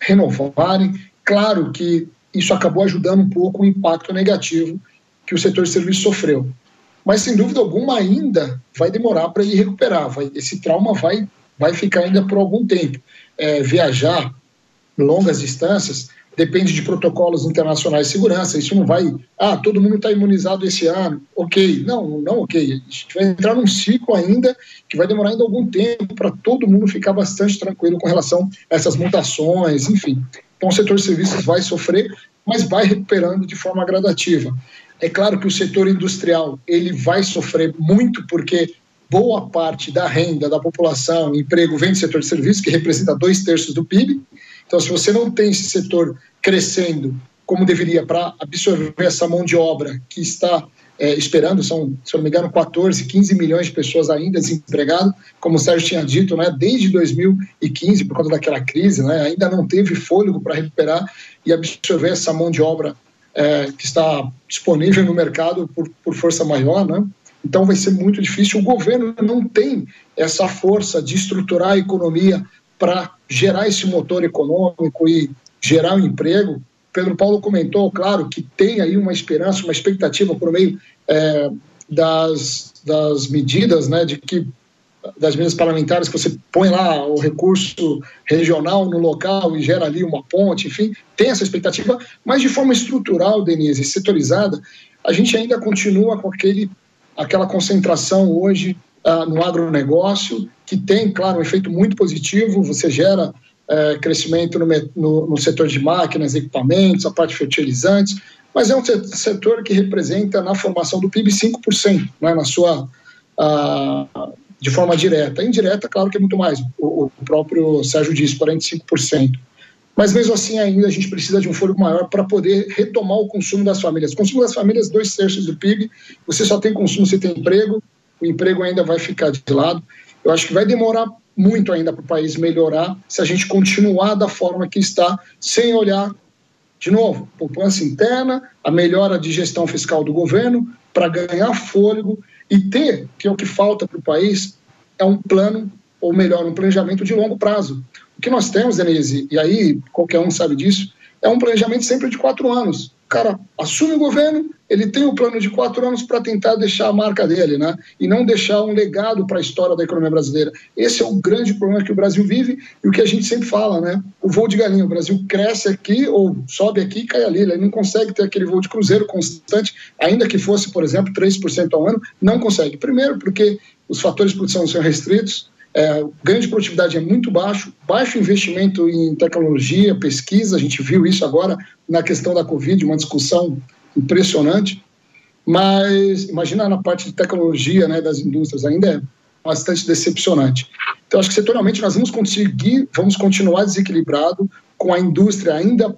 renovarem. Claro que isso acabou ajudando um pouco o impacto negativo que o setor de serviços sofreu. Mas, sem dúvida alguma, ainda vai demorar para ele recuperar. Vai, esse trauma vai, vai ficar ainda por algum tempo. É, viajar longas distâncias depende de protocolos internacionais de segurança. Isso não vai. Ah, todo mundo está imunizado esse ano. Ok. Não, não ok. A gente vai entrar num ciclo ainda que vai demorar ainda algum tempo para todo mundo ficar bastante tranquilo com relação a essas mutações, enfim. Então, o setor de serviços vai sofrer, mas vai recuperando de forma gradativa. É claro que o setor industrial ele vai sofrer muito porque boa parte da renda da população, emprego vem do setor de serviços, que representa dois terços do PIB. Então, se você não tem esse setor crescendo como deveria para absorver essa mão de obra que está é, esperando, são, se eu não me engano, 14, 15 milhões de pessoas ainda desempregadas, como o Sérgio tinha dito, né, desde 2015, por conta daquela crise, né, ainda não teve fôlego para recuperar e absorver essa mão de obra é, que está disponível no mercado por, por força maior, né? Então vai ser muito difícil. O governo não tem essa força de estruturar a economia para gerar esse motor econômico e gerar um emprego Pedro Paulo comentou, claro, que tem aí uma esperança, uma expectativa por meio é, das, das medidas, né, de que das medidas parlamentares que você põe lá o recurso regional no local e gera ali uma ponte, enfim, tem essa expectativa, mas de forma estrutural, Denise, setorizada, a gente ainda continua com aquele, aquela concentração hoje ah, no agronegócio, que tem, claro, um efeito muito positivo, você gera é, crescimento no, no, no, setor de máquinas, equipamentos, a parte de fertilizantes, mas é um setor que representa na formação do PIB 5%, né, na sua, de forma direta. Indireta, claro que é muito mais, o, o próprio Sérgio disse, 45%. Mas mesmo assim, ainda a gente precisa de um fôlego maior para poder retomar o consumo das famílias. Consumo das famílias, dois terços do PIB, você só tem consumo se tem emprego, o emprego ainda vai ficar de lado. Eu acho que vai demorar muito ainda para o país melhorar se a gente continuar da forma que está, sem olhar, de novo, poupança interna, a melhora de gestão fiscal do governo, para ganhar fôlego e ter, que é o que falta para o país, é um plano, ou melhor, um planejamento de longo prazo. O que nós temos, Denise, e aí qualquer um sabe disso, é um planejamento sempre de quatro anos cara assume o governo, ele tem o um plano de quatro anos para tentar deixar a marca dele, né? E não deixar um legado para a história da economia brasileira. Esse é o grande problema que o Brasil vive e o que a gente sempre fala, né? O voo de galinha. O Brasil cresce aqui ou sobe aqui e cai ali. Ele não consegue ter aquele voo de cruzeiro constante, ainda que fosse, por exemplo, 3% ao ano, não consegue. Primeiro, porque os fatores de produção são restritos, é, ganho de produtividade é muito baixo, baixo investimento em tecnologia, pesquisa, a gente viu isso agora na questão da Covid, uma discussão impressionante, mas imagina na parte de tecnologia né, das indústrias, ainda é bastante decepcionante. Então, acho que setorialmente nós vamos conseguir, vamos continuar desequilibrado, com a indústria ainda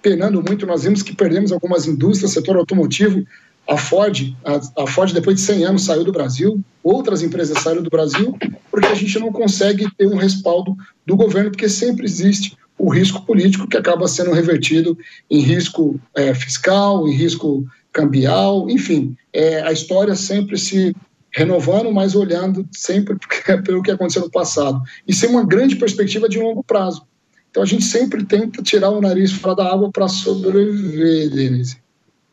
penando muito, nós vimos que perdemos algumas indústrias, setor automotivo, a Ford, a, a, Ford depois de 100 anos saiu do Brasil, outras empresas saíram do Brasil, porque a gente não consegue ter um respaldo do governo, porque sempre existe o risco político que acaba sendo revertido em risco é, fiscal, em risco cambial, enfim, é, a história sempre se renovando, mas olhando sempre (laughs) pelo que aconteceu no passado. E sem uma grande perspectiva de longo prazo. Então a gente sempre tenta tirar o nariz fora da água para sobreviver, Denise.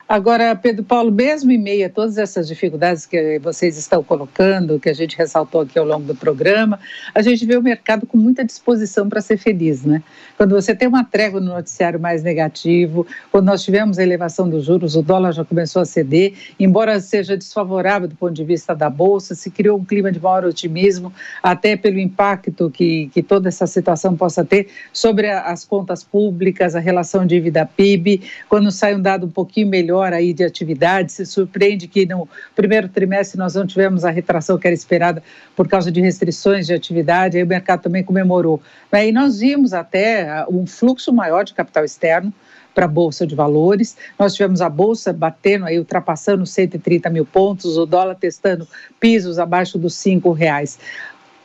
Agora, Pedro Paulo, mesmo em meio a todas essas dificuldades que vocês estão colocando, que a gente ressaltou aqui ao longo do programa, a gente vê o mercado com muita disposição para ser feliz, né? Quando você tem uma trégua no noticiário mais negativo, quando nós tivemos a elevação dos juros, o dólar já começou a ceder, embora seja desfavorável do ponto de vista da Bolsa, se criou um clima de maior otimismo, até pelo impacto que, que toda essa situação possa ter sobre as contas públicas, a relação dívida-PIB, quando sai um dado um pouquinho melhor melhor aí de atividade. Se surpreende que no primeiro trimestre nós não tivemos a retração que era esperada por causa de restrições de atividade, aí o mercado também comemorou. E nós vimos até ah, um fluxo maior de capital externo para a Bolsa de Valores. Nós tivemos a Bolsa batendo aí, ultrapassando 130 mil pontos, o dólar testando pisos abaixo dos cinco reais.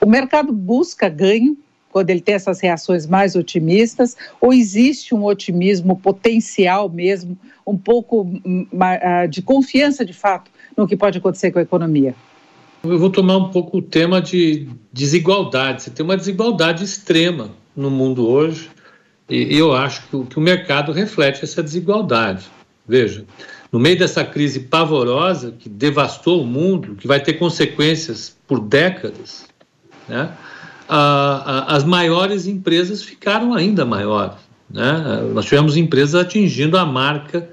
O mercado busca ganho, quando ele tem essas reações mais otimistas, ou existe um otimismo potencial mesmo, um pouco hum, ah, de confiança de fato no que pode acontecer com a economia? Eu vou tomar um pouco o tema de desigualdade. Você tem uma desigualdade extrema no mundo hoje, e eu acho que o, que o mercado reflete essa desigualdade. Veja, no meio dessa crise pavorosa que devastou o mundo, que vai ter consequências por décadas, né? As maiores empresas ficaram ainda maiores. Né? Nós tivemos empresas atingindo a marca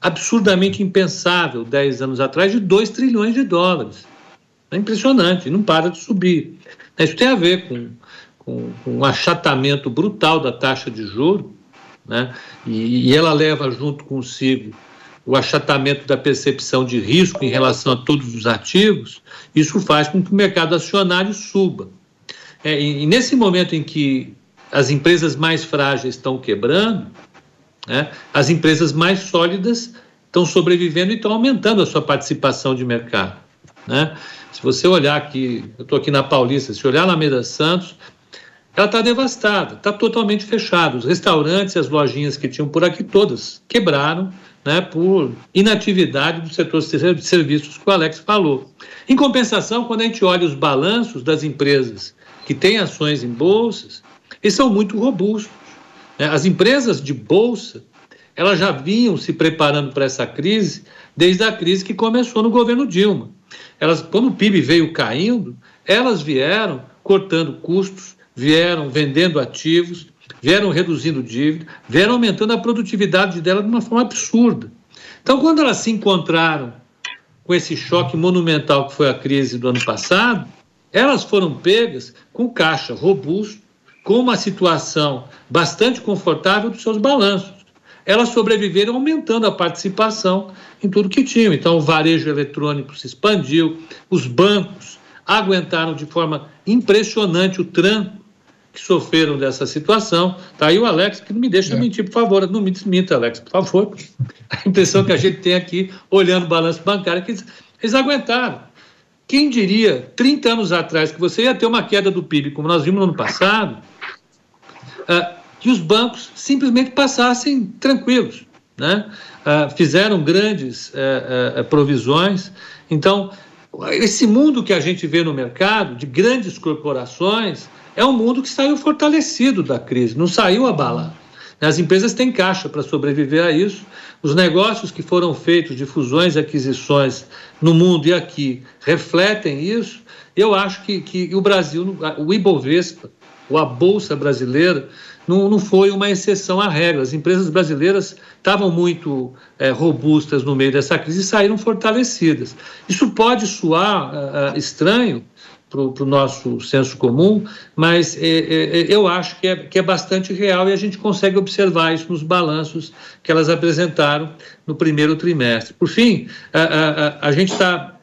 absurdamente impensável 10 anos atrás de 2 trilhões de dólares. É impressionante, não para de subir. Isso tem a ver com, com, com um achatamento brutal da taxa de juro, né? e, e ela leva junto consigo o achatamento da percepção de risco em relação a todos os ativos, isso faz com que o mercado acionário suba. É, e, nesse momento em que as empresas mais frágeis estão quebrando, né, as empresas mais sólidas estão sobrevivendo e estão aumentando a sua participação de mercado. Né? Se você olhar aqui, eu estou aqui na Paulista, se olhar na Alameda Santos, ela está devastada, está totalmente fechada. Os restaurantes e as lojinhas que tinham por aqui todas quebraram né, por inatividade do setor de serviços que o Alex falou. Em compensação, quando a gente olha os balanços das empresas que têm ações em bolsas, eles são muito robustos. Né? As empresas de bolsa, elas já vinham se preparando para essa crise desde a crise que começou no governo Dilma. Elas, quando o PIB veio caindo, elas vieram cortando custos, vieram vendendo ativos, vieram reduzindo dívida, vieram aumentando a produtividade dela de uma forma absurda. Então, quando elas se encontraram com esse choque monumental que foi a crise do ano passado, elas foram pegas com caixa robusto, com uma situação bastante confortável dos seus balanços. Elas sobreviveram aumentando a participação em tudo que tinham. Então, o varejo eletrônico se expandiu, os bancos aguentaram de forma impressionante o tranco que sofreram dessa situação. Tá aí o Alex, que não me deixa é. mentir, por favor. Não me desminta, Alex, por favor. (laughs) A impressão que a gente tem aqui, olhando o balanço bancário, é que eles, eles aguentaram. Quem diria, 30 anos atrás, que você ia ter uma queda do PIB, como nós vimos no ano passado, uh, que os bancos simplesmente passassem tranquilos. Né? Uh, fizeram grandes uh, provisões. Então, esse mundo que a gente vê no mercado, de grandes corporações, é um mundo que saiu fortalecido da crise, não saiu abalado. As empresas têm caixa para sobreviver a isso. Os negócios que foram feitos de fusões e aquisições no mundo e aqui refletem isso. Eu acho que, que o Brasil, o Ibovespa, ou a Bolsa Brasileira, não, não foi uma exceção à regra. As empresas brasileiras estavam muito é, robustas no meio dessa crise e saíram fortalecidas. Isso pode soar uh, estranho para o nosso senso comum, mas é, é, é, eu acho que é, que é bastante real e a gente consegue observar isso nos balanços que elas apresentaram no primeiro trimestre. Por fim, a, a, a gente está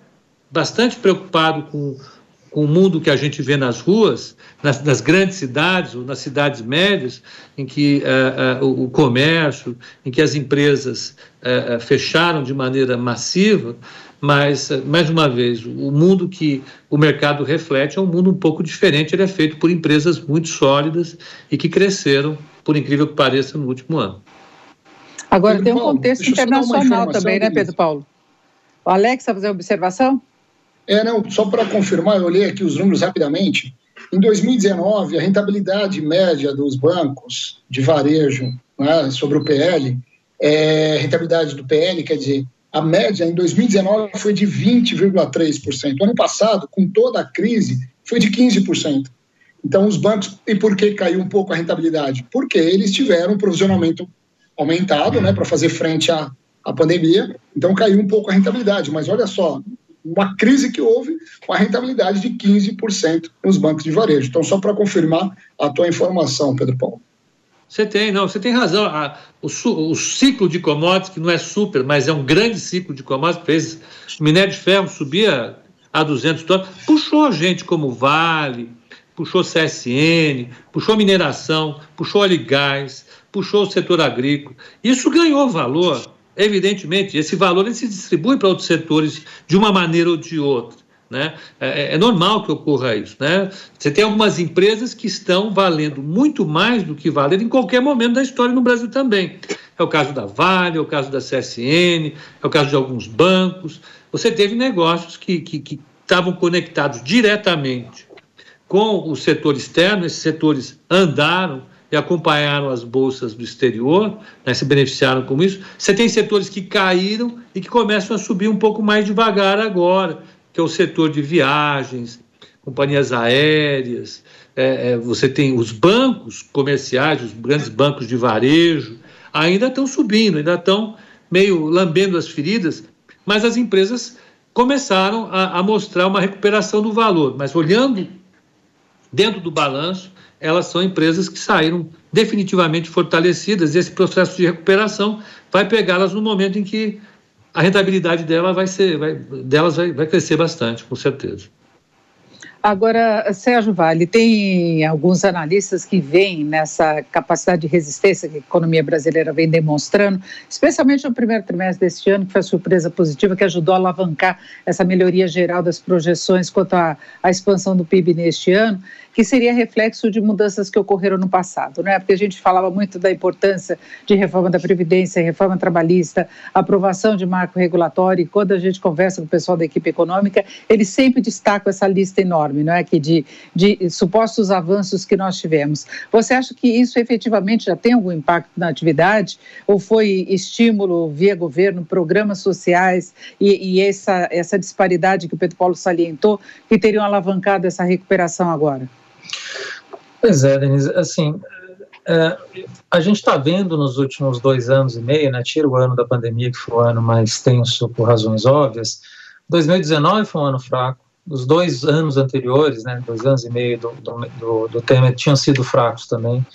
bastante preocupado com, com o mundo que a gente vê nas ruas, nas, nas grandes cidades ou nas cidades médias, em que o, comércio, em que as empresas fecharam de maneira massiva, mas, mais uma vez, o mundo que o mercado reflete é um mundo um pouco diferente, ele é feito por empresas muito sólidas e que cresceram, por incrível que pareça, no último ano. Agora, Pedro tem um Paulo, contexto internacional também, né, Pedro Paulo? O Alex, vai fazer uma observação? É, não, só para confirmar, eu olhei aqui os números rapidamente. Em 2019, a rentabilidade média dos bancos de varejo né, sobre o PL, é, rentabilidade do PL, quer dizer, a média em 2019 foi de 20,3%. Ano passado, com toda a crise, foi de 15%. Então, os bancos. E por que caiu um pouco a rentabilidade? Porque eles tiveram um provisionamento aumentado né, para fazer frente à, à pandemia, então caiu um pouco a rentabilidade. Mas olha só, uma crise que houve com a rentabilidade de 15% nos bancos de varejo. Então, só para confirmar a tua informação, Pedro Paulo. Você tem, não, você tem razão. A, o, o, ciclo de commodities, que não é super, mas é um grande ciclo de commodities, fez minério de ferro subia a 200 dólares, puxou gente como Vale, puxou CSN, puxou mineração, puxou óleo e gás, puxou o setor agrícola. Isso ganhou valor Evidentemente, esse valor ele se distribui para outros setores de uma maneira ou de outra. Né? É, é, normal que ocorra isso. Né? Você tem algumas empresas que estão valendo muito mais do que valeram em qualquer momento da história no Brasil também. É o caso da Vale, é o caso da CSN, é o caso de alguns bancos. Você teve negócios que estavam conectados diretamente com o setor externo, esses setores andaram, e acompanharam as bolsas do exterior, né, se beneficiaram com isso. Você tem setores que caíram e que começam a subir um pouco mais devagar agora, que é o setor de viagens, companhias aéreas, é, é, você tem os bancos comerciais, os grandes bancos de varejo, ainda estão subindo, ainda estão meio lambendo as feridas, mas as empresas começaram a, a mostrar uma recuperação do valor. Mas olhando dentro do balanço, elas são empresas que saíram definitivamente fortalecidas. E esse processo de recuperação vai pegá-las no momento em que a rentabilidade dela vai ser, vai, delas vai, vai crescer bastante, com certeza. Agora, Sérgio Vale, tem alguns analistas que veem nessa capacidade de resistência que a economia brasileira vem demonstrando, especialmente no primeiro trimestre deste ano, que foi a surpresa positiva, que ajudou a alavancar essa melhoria geral das projeções quanto à, à expansão do PIB neste ano, que seria reflexo de mudanças que ocorreram no passado, né? Porque a gente falava muito da importância de reforma da Previdência, reforma trabalhista, aprovação de marco regulatório, e quando a gente conversa com o pessoal da equipe econômica, eles sempre destacam essa lista enorme, não é? Que de, de supostos avanços que nós tivemos. Você acha que isso efetivamente já tem algum impacto na atividade? Ou foi estímulo via governo, programas sociais e, e essa, essa disparidade que o Pedro Paulo salientou que teriam alavancado essa recuperação agora? Pois é, Denise, assim, é, a gente está vendo nos últimos dois anos e meio, né, tira o ano da pandemia, que foi o ano mais tenso por razões óbvias, 2019 foi um ano fraco, os dois anos anteriores, né, dois anos e meio do, do, do Temer, tinham sido fracos também.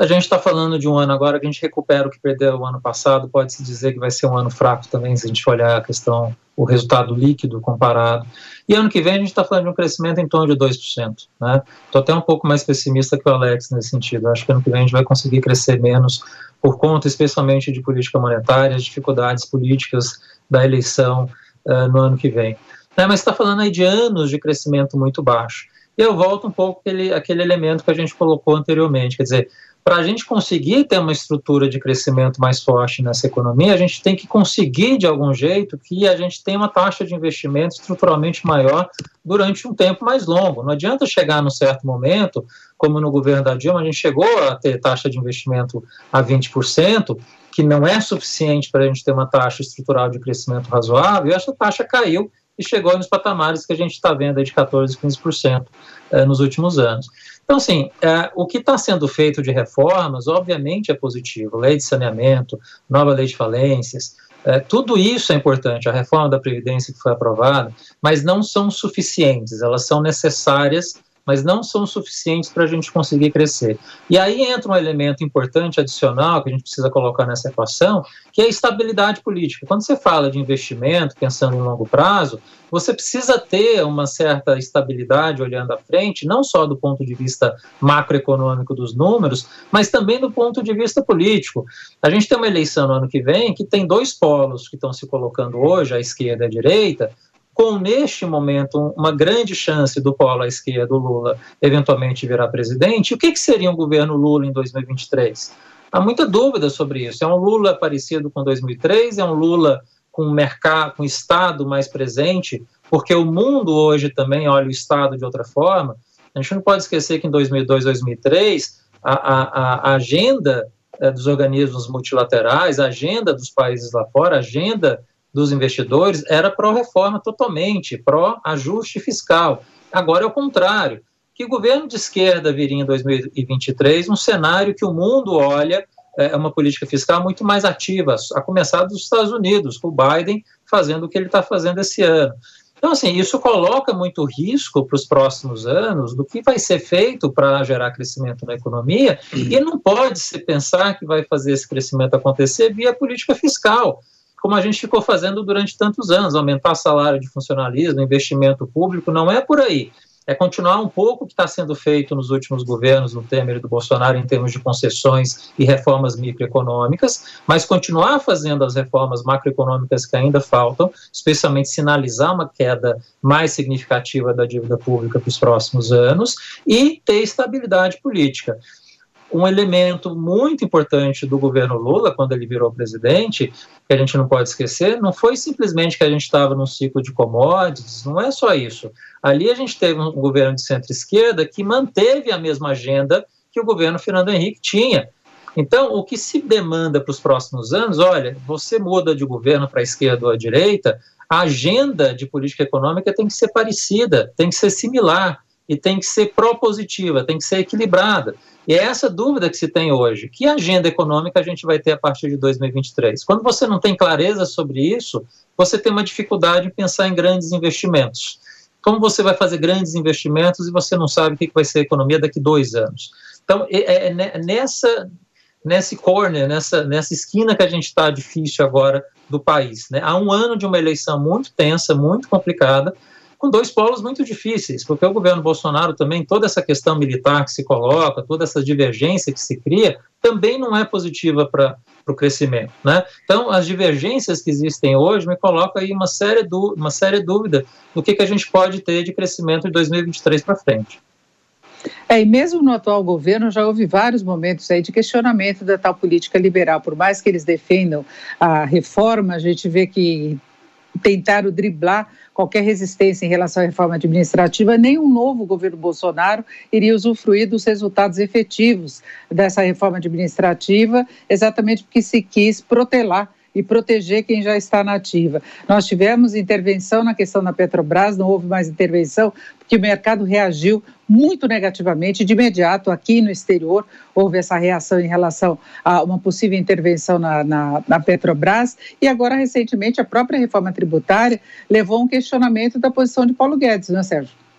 A gente está falando de um ano agora que a gente recupera o que perdeu o ano passado, pode-se dizer que vai ser um ano fraco também, se a gente olhar a questão, o resultado líquido comparado. E ano que vem a gente está falando de um crescimento em torno de 2%. Né? Estou até um pouco mais pessimista que o Alex nesse sentido. Acho que ano que vem a gente vai conseguir crescer menos por conta, especialmente, de política monetária, dificuldades políticas da eleição uh, no ano que vem. Né? Mas está falando aí de anos de crescimento muito baixo. E eu volto um pouco aquele, aquele elemento que a gente colocou anteriormente, quer dizer, para a gente conseguir ter uma estrutura de crescimento mais forte nessa economia, a gente tem que conseguir, de algum jeito, que a gente tenha uma taxa de investimento estruturalmente maior durante um tempo mais longo. Não adianta chegar num certo momento, como no governo da Dilma, a gente chegou a ter taxa de investimento a 20%, que não é suficiente para a gente ter uma taxa estrutural de crescimento razoável, e essa taxa caiu e chegou nos patamares que a gente está vendo aí de 14%, 15% eh, nos últimos anos. Então, assim, é, o que está sendo feito de reformas, obviamente, é positivo. Lei de saneamento, nova lei de falências, É, tudo isso é importante, a reforma da Previdência que foi aprovada, mas não são suficientes, elas são necessárias mas não são suficientes para a gente conseguir crescer. E aí entra um elemento importante adicional que a gente precisa colocar nessa equação, que é a estabilidade política. Quando você fala de investimento, pensando em longo prazo, você precisa ter uma certa estabilidade olhando à frente, não só do ponto de vista macroeconômico dos números, mas também do ponto de vista político. A gente tem uma eleição no ano que vem que tem dois polos que estão se colocando hoje, a esquerda e a direita, com, neste momento, uma grande chance do polo à esquerda, do Lula, eventualmente virar presidente, o que, que seria um governo Lula em 2023? Há muita dúvida sobre isso. É um Lula parecido com 2003? É um Lula com um mercado, com um Estado mais presente? Porque o mundo hoje também olha o Estado de outra forma. A gente não pode esquecer que em 2002, 2003, a, a, a agenda eh, dos organismos multilaterais, a agenda dos países lá fora, a agenda dos investidores era pró-reforma totalmente, pró-ajuste fiscal. Agora é o contrário. Que governo de esquerda viria em 2023 um cenário que o mundo olha é uma política fiscal muito mais ativa, a começar dos Estados Unidos, com o Biden fazendo o que ele está fazendo esse ano. Então, assim, isso coloca muito risco para os próximos anos do que vai ser feito para gerar crescimento na economia, e não pode se pensar que vai fazer esse crescimento acontecer via política fiscal como a gente ficou fazendo durante tantos anos, aumentar salário de funcionalismo, investimento público, não é por aí. É continuar um pouco o que está sendo feito nos últimos governos do Temer e do Bolsonaro em termos de concessões e reformas microeconômicas, mas continuar fazendo as reformas macroeconômicas que ainda faltam, especialmente sinalizar uma queda mais significativa da dívida pública para os próximos anos e ter estabilidade política um elemento muito importante do governo Lula, quando ele virou presidente, que a gente não pode esquecer, não foi simplesmente que a gente estava num ciclo de commodities, não é só isso. Ali a gente teve um governo de centro-esquerda que manteve a mesma agenda que o governo Fernando Henrique tinha. Então, o que se demanda para os próximos anos, olha, você muda de governo para a esquerda ou à direita, a agenda de política econômica tem que ser parecida, tem que ser similar e tem que ser propositiva, tem que ser equilibrada. E é essa dúvida que se tem hoje. Que agenda econômica a gente vai ter a partir de 2023? Quando você não tem clareza sobre isso, você tem uma dificuldade em pensar em grandes investimentos. Como você vai fazer grandes investimentos e você não sabe o que vai ser a economia daqui dois anos? Então, é, é nessa, nesse corner, nessa, nessa esquina que a gente está difícil agora do país. Né? Há um ano de uma eleição muito tensa, muito complicada, com dois polos muito difíceis, porque o governo Bolsonaro também, toda essa questão militar que se coloca, toda essa divergência que se cria, também não é positiva para o crescimento. Né? Então, as divergências que existem hoje me colocam aí uma séria, uma séria dúvida do que, que a gente pode ter de crescimento de 2023 para frente. É, e mesmo no atual governo já houve vários momentos aí de questionamento da tal política liberal. Por mais que eles defendam a reforma, a gente vê que tentaram driblar qualquer resistência em relação à reforma administrativa, nem um novo governo Bolsonaro iria usufruir dos resultados efetivos dessa reforma administrativa, exatamente porque se quis protelar e proteger quem já está na ativa. Nós tivemos intervenção na questão da Petrobras, não houve mais intervenção, porque o mercado reagiu muito negativamente. De imediato, aqui no exterior, houve essa reação em relação a uma possível intervenção na, na, na Petrobras. E agora, recentemente, a própria reforma tributária levou a um questionamento da posição de Paulo Guedes, não é, Sérgio?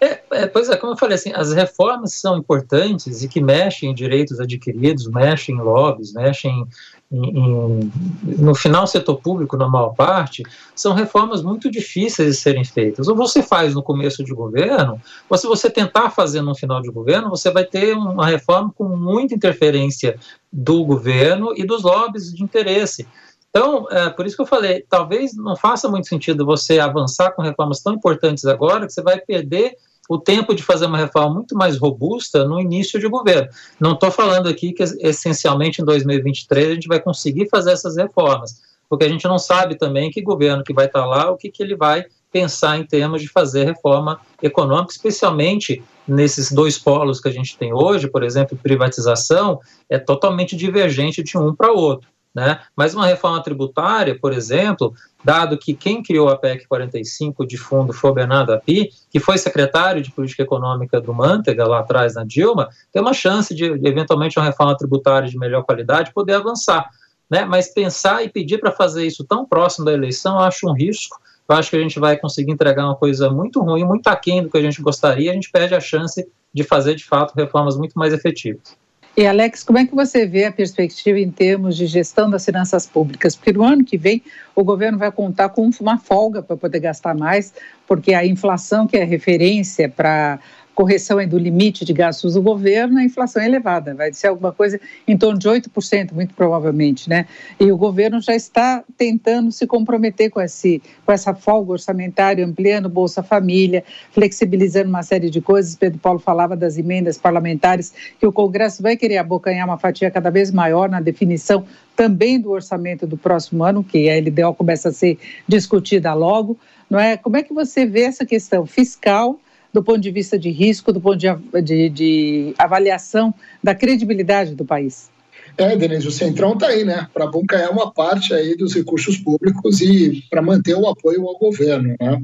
É, é, pois é, como eu falei, assim, as reformas são importantes e que mexem em direitos adquiridos, mexem em lobbies, mexem em, em, no final setor público, na maior parte, são reformas muito difíceis de serem feitas. Ou você faz no começo de governo, ou se você tentar fazer no final de governo, você vai ter uma reforma com muita interferência do governo e dos lobbies de interesse. Então, é, por isso que eu falei, talvez não faça muito sentido você avançar com reformas tão importantes agora, que você vai perder o tempo de fazer uma reforma muito mais robusta no início de governo. Não estou falando aqui que essencialmente em 2023 a gente vai conseguir fazer essas reformas, porque a gente não sabe também que governo que vai estar lá, o que, que ele vai pensar em termos de fazer reforma econômica, especialmente nesses dois polos que a gente tem hoje, por exemplo, privatização, é totalmente divergente de um para o outro. Né? Mas uma reforma tributária, por exemplo, dado que quem criou a PEC 45 de fundo foi o Bernardo Api, que foi secretário de Política Econômica do Mantega, lá atrás na Dilma, tem uma chance de, eventualmente, uma reforma tributária de melhor qualidade poder avançar. né? Mas pensar e pedir para fazer isso tão próximo da eleição, eu acho um risco. Eu acho que a gente vai conseguir entregar uma coisa muito ruim, muito aquém do que a gente gostaria, a gente perde a chance de fazer, de fato, reformas muito mais efetivas. E Alex, como é que você vê a perspectiva em termos de gestão das finanças públicas? Porque no ano que vem o governo vai contar com uma folga para poder gastar mais, porque a inflação, que é referência para correção do limite de gastos do governo, a inflação é elevada, vai ser alguma coisa em torno de 8%, muito provavelmente, né? E o governo já está tentando se comprometer com, esse, com essa folga orçamentária, ampliando Bolsa Família, flexibilizando uma série de coisas. Pedro Paulo falava das emendas parlamentares, que o Congresso vai querer abocanhar uma fatia cada vez maior na definição também do orçamento do próximo ano, que a LDO começa a ser discutida logo, não é? Como é que você vê essa questão fiscal do ponto de vista de risco, do ponto de, de, de avaliação da credibilidade do país. É, Denise, o Centrão está aí, né, para abocanhar uma parte aí dos recursos públicos e para manter o apoio ao governo, né?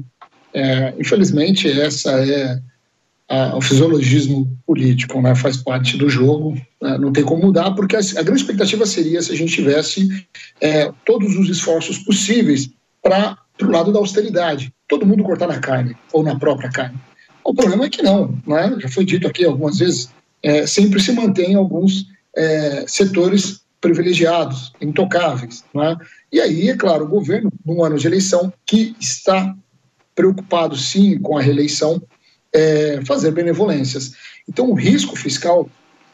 É, infelizmente, essa é a, o fisiologismo político, né, faz parte do jogo, né, não tem como mudar, porque a, a, grande expectativa seria se a gente tivesse é, todos os esforços possíveis para o lado da austeridade, todo mundo cortar na carne, ou na própria carne. O problema é que não, né? já foi dito aqui algumas vezes, é, sempre se mantém alguns é, setores privilegiados, intocáveis. Né? E aí, é claro, o governo, num ano de eleição, que está preocupado sim com a reeleição, é, fazer benevolências. Então, o risco fiscal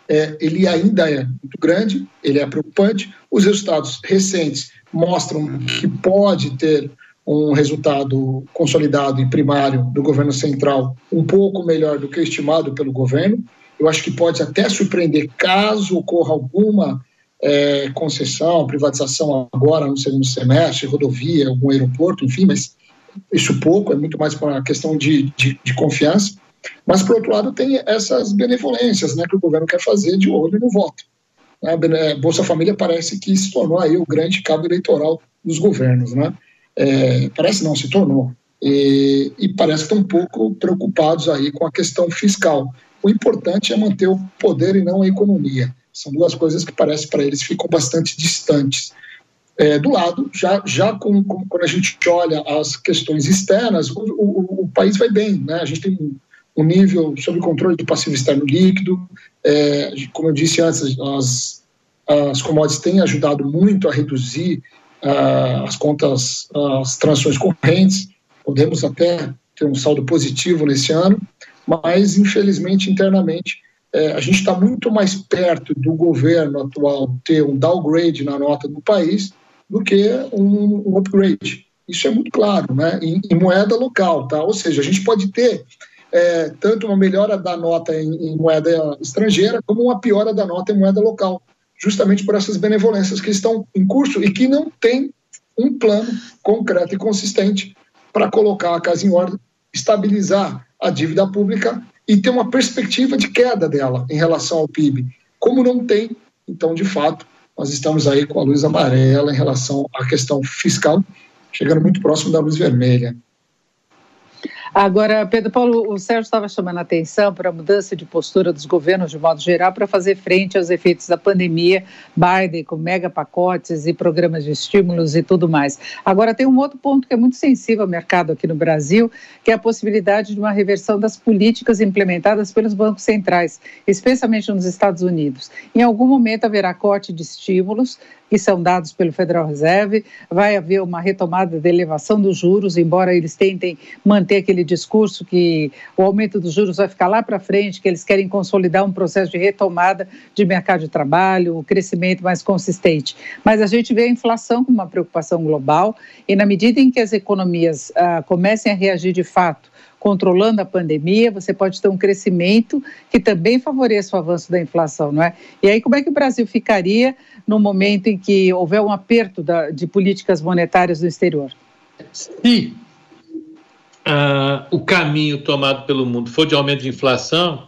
é, ele ainda é muito grande, ele é preocupante. Os resultados recentes mostram que pode ter um resultado consolidado e primário do governo central um pouco melhor do que estimado pelo governo. Eu acho que pode até surpreender caso ocorra alguma é, concessão, privatização agora no segundo semestre, rodovia, algum aeroporto, enfim, mas isso pouco, é muito mais para uma questão de, de, de, confiança. Mas, por outro lado, tem essas benevolências né, que o governo quer fazer de olho no voto. A Bolsa Família parece que se tornou aí o grande cabo eleitoral dos governos, né? É, parece não, se tornou. E, e parece estão um pouco preocupados aí com a questão fiscal. O importante é manter o poder e não a economia. São duas coisas que parece para eles ficam bastante distantes. É, do lado, já, já com, com, quando a gente olha as questões externas, o, o, o país vai bem. Né? A gente tem um, um nível sob controle do passivo externo líquido. É, como eu disse antes, as, as commodities têm ajudado muito a reduzir uh, as contas, as transações correntes, podemos até ter um saldo positivo nesse ano, mas infelizmente internamente eh, a gente está muito mais perto do governo atual ter um downgrade na nota do país do que um, um upgrade. Isso é muito claro, né? Em, em, moeda local, tá? Ou seja, a gente pode ter é, tanto uma melhora da nota em, em, moeda estrangeira como uma piora da nota em moeda local justamente por essas benevolências que estão em curso e que não tem um plano concreto e consistente para colocar a casa em ordem, estabilizar a dívida pública e ter uma perspectiva de queda dela em relação ao PIB. Como não tem, então, de fato, nós estamos aí com a luz amarela em relação à questão fiscal, chegando muito próximo da luz vermelha. Agora, Pedro Paulo, o Sérgio estava chamando a atenção para a mudança de postura dos governos de modo geral para fazer frente aos efeitos da pandemia, Biden com mega pacotes e programas de estímulos e tudo mais. Agora, tem um outro ponto que é muito sensível ao mercado aqui no Brasil, que é a possibilidade de uma reversão das políticas implementadas pelos bancos centrais, especialmente nos Estados Unidos. Em algum momento haverá corte de estímulos, que são dados pelo Federal Reserve, vai haver uma retomada da elevação dos juros, embora eles tentem manter aquele discurso que o aumento dos juros vai ficar lá para frente, que eles querem consolidar um processo de retomada de mercado de trabalho, um crescimento mais consistente. Mas a gente vê a inflação como uma preocupação global e na medida em que as economias ah, comecem a reagir de fato controlando a pandemia, você pode ter um crescimento que também favoreça o avanço da inflação, não é? E aí, como é que o Brasil ficaria no momento em que houver um aperto da, de políticas monetárias no exterior? Se uh, o caminho tomado pelo mundo for de aumento de inflação,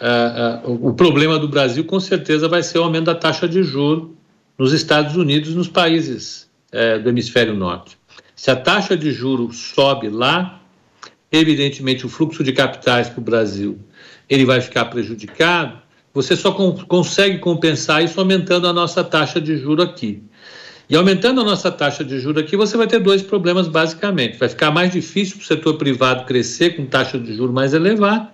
uh, uh, o problema do Brasil com certeza vai ser o aumento da taxa de juros nos Estados Unidos nos países eh, do hemisfério norte. Se a taxa de juros sobe lá, evidentemente o fluxo de capitais para o Brasil ele vai ficar prejudicado você só com, consegue compensar isso aumentando a nossa taxa de juro aqui. E aumentando a nossa taxa de juros aqui, você vai ter dois problemas basicamente. Vai ficar mais difícil para o setor privado crescer com taxa de juros mais elevada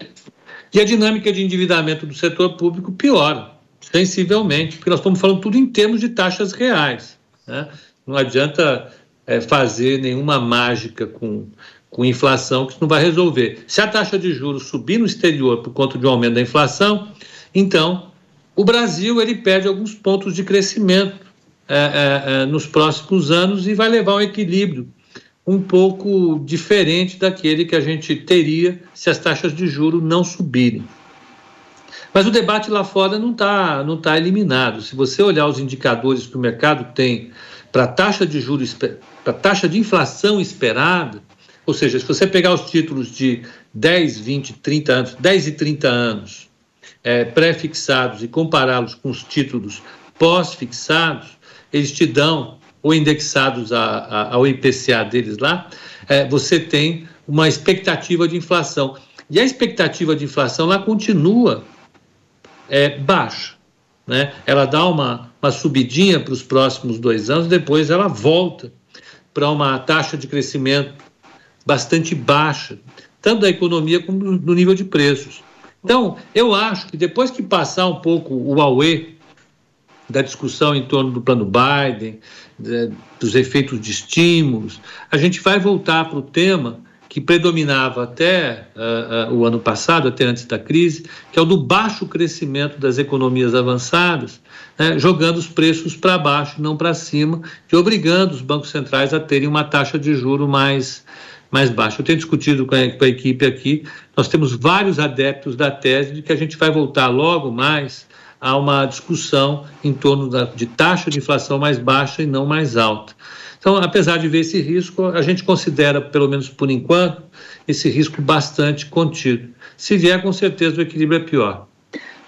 e a dinâmica de endividamento do setor público piora sensivelmente, porque nós estamos falando tudo em termos de taxas reais. Né? Não adianta é, fazer nenhuma mágica com, com inflação que isso não vai resolver. Se a taxa de juros subir no exterior por conta de um aumento da inflação, então o Brasil ele perde alguns pontos de crescimento é, é, é, nos próximos anos e vai levar um equilíbrio um pouco diferente daquele que a gente teria se as taxas de juro não subirem. Mas o debate lá fora não está não tá eliminado. Se você olhar os indicadores que o mercado tem para a taxa de juros, para taxa de inflação esperada, ou seja, se você pegar os títulos de 10, 20, 30 anos, 10 e 30 anos é, pré-fixados e compará-los com os títulos pós-fixados, eles te dão, ou indexados a, a, ao IPCA deles lá, é, você tem uma expectativa de inflação. E a expectativa de inflação lá continua é, baixa. Né? Ela dá uma, uma subidinha para os próximos dois anos, depois ela volta para uma taxa de crescimento bastante baixa, tanto da economia como do nível de preços. Então, eu acho que depois que passar um pouco o Huawei da discussão em torno do plano Biden, de, dos efeitos de estímulos, a gente vai voltar para o tema que predominava até uh, uh, o ano passado, até antes da crise, que é o do baixo crescimento das economias avançadas, né, jogando os preços para baixo, não para cima, e obrigando os bancos centrais a terem uma taxa de juro mais, mais baixa. Eu tenho discutido com a, com a equipe aqui, nós temos vários adeptos da tese de que a gente vai voltar logo mais há uma discussão em torno da, de taxa de inflação mais baixa e não mais alta. Então, apesar de ver esse risco, a gente considera, pelo menos por enquanto, esse risco bastante contido. Se vier, com certeza o equilíbrio é pior.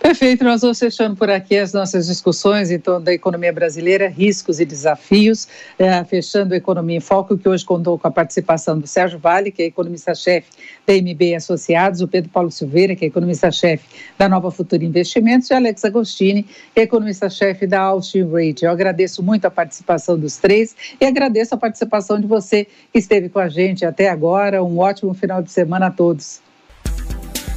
Perfeito, nós vamos fechando por aqui as nossas discussões em torno da economia brasileira, riscos e desafios, é, fechando a Economia em Foco, que hoje contou com a participação do Sérgio Vale, que é economista-chefe da MB Associados, o Pedro Paulo Silveira, que é economista-chefe da Nova Futura Investimentos, e Alex Agostini, que é economista-chefe da Austin Rate. Eu agradeço muito a participação dos três e agradeço a participação de você que esteve com a gente até agora. Um ótimo final de semana a todos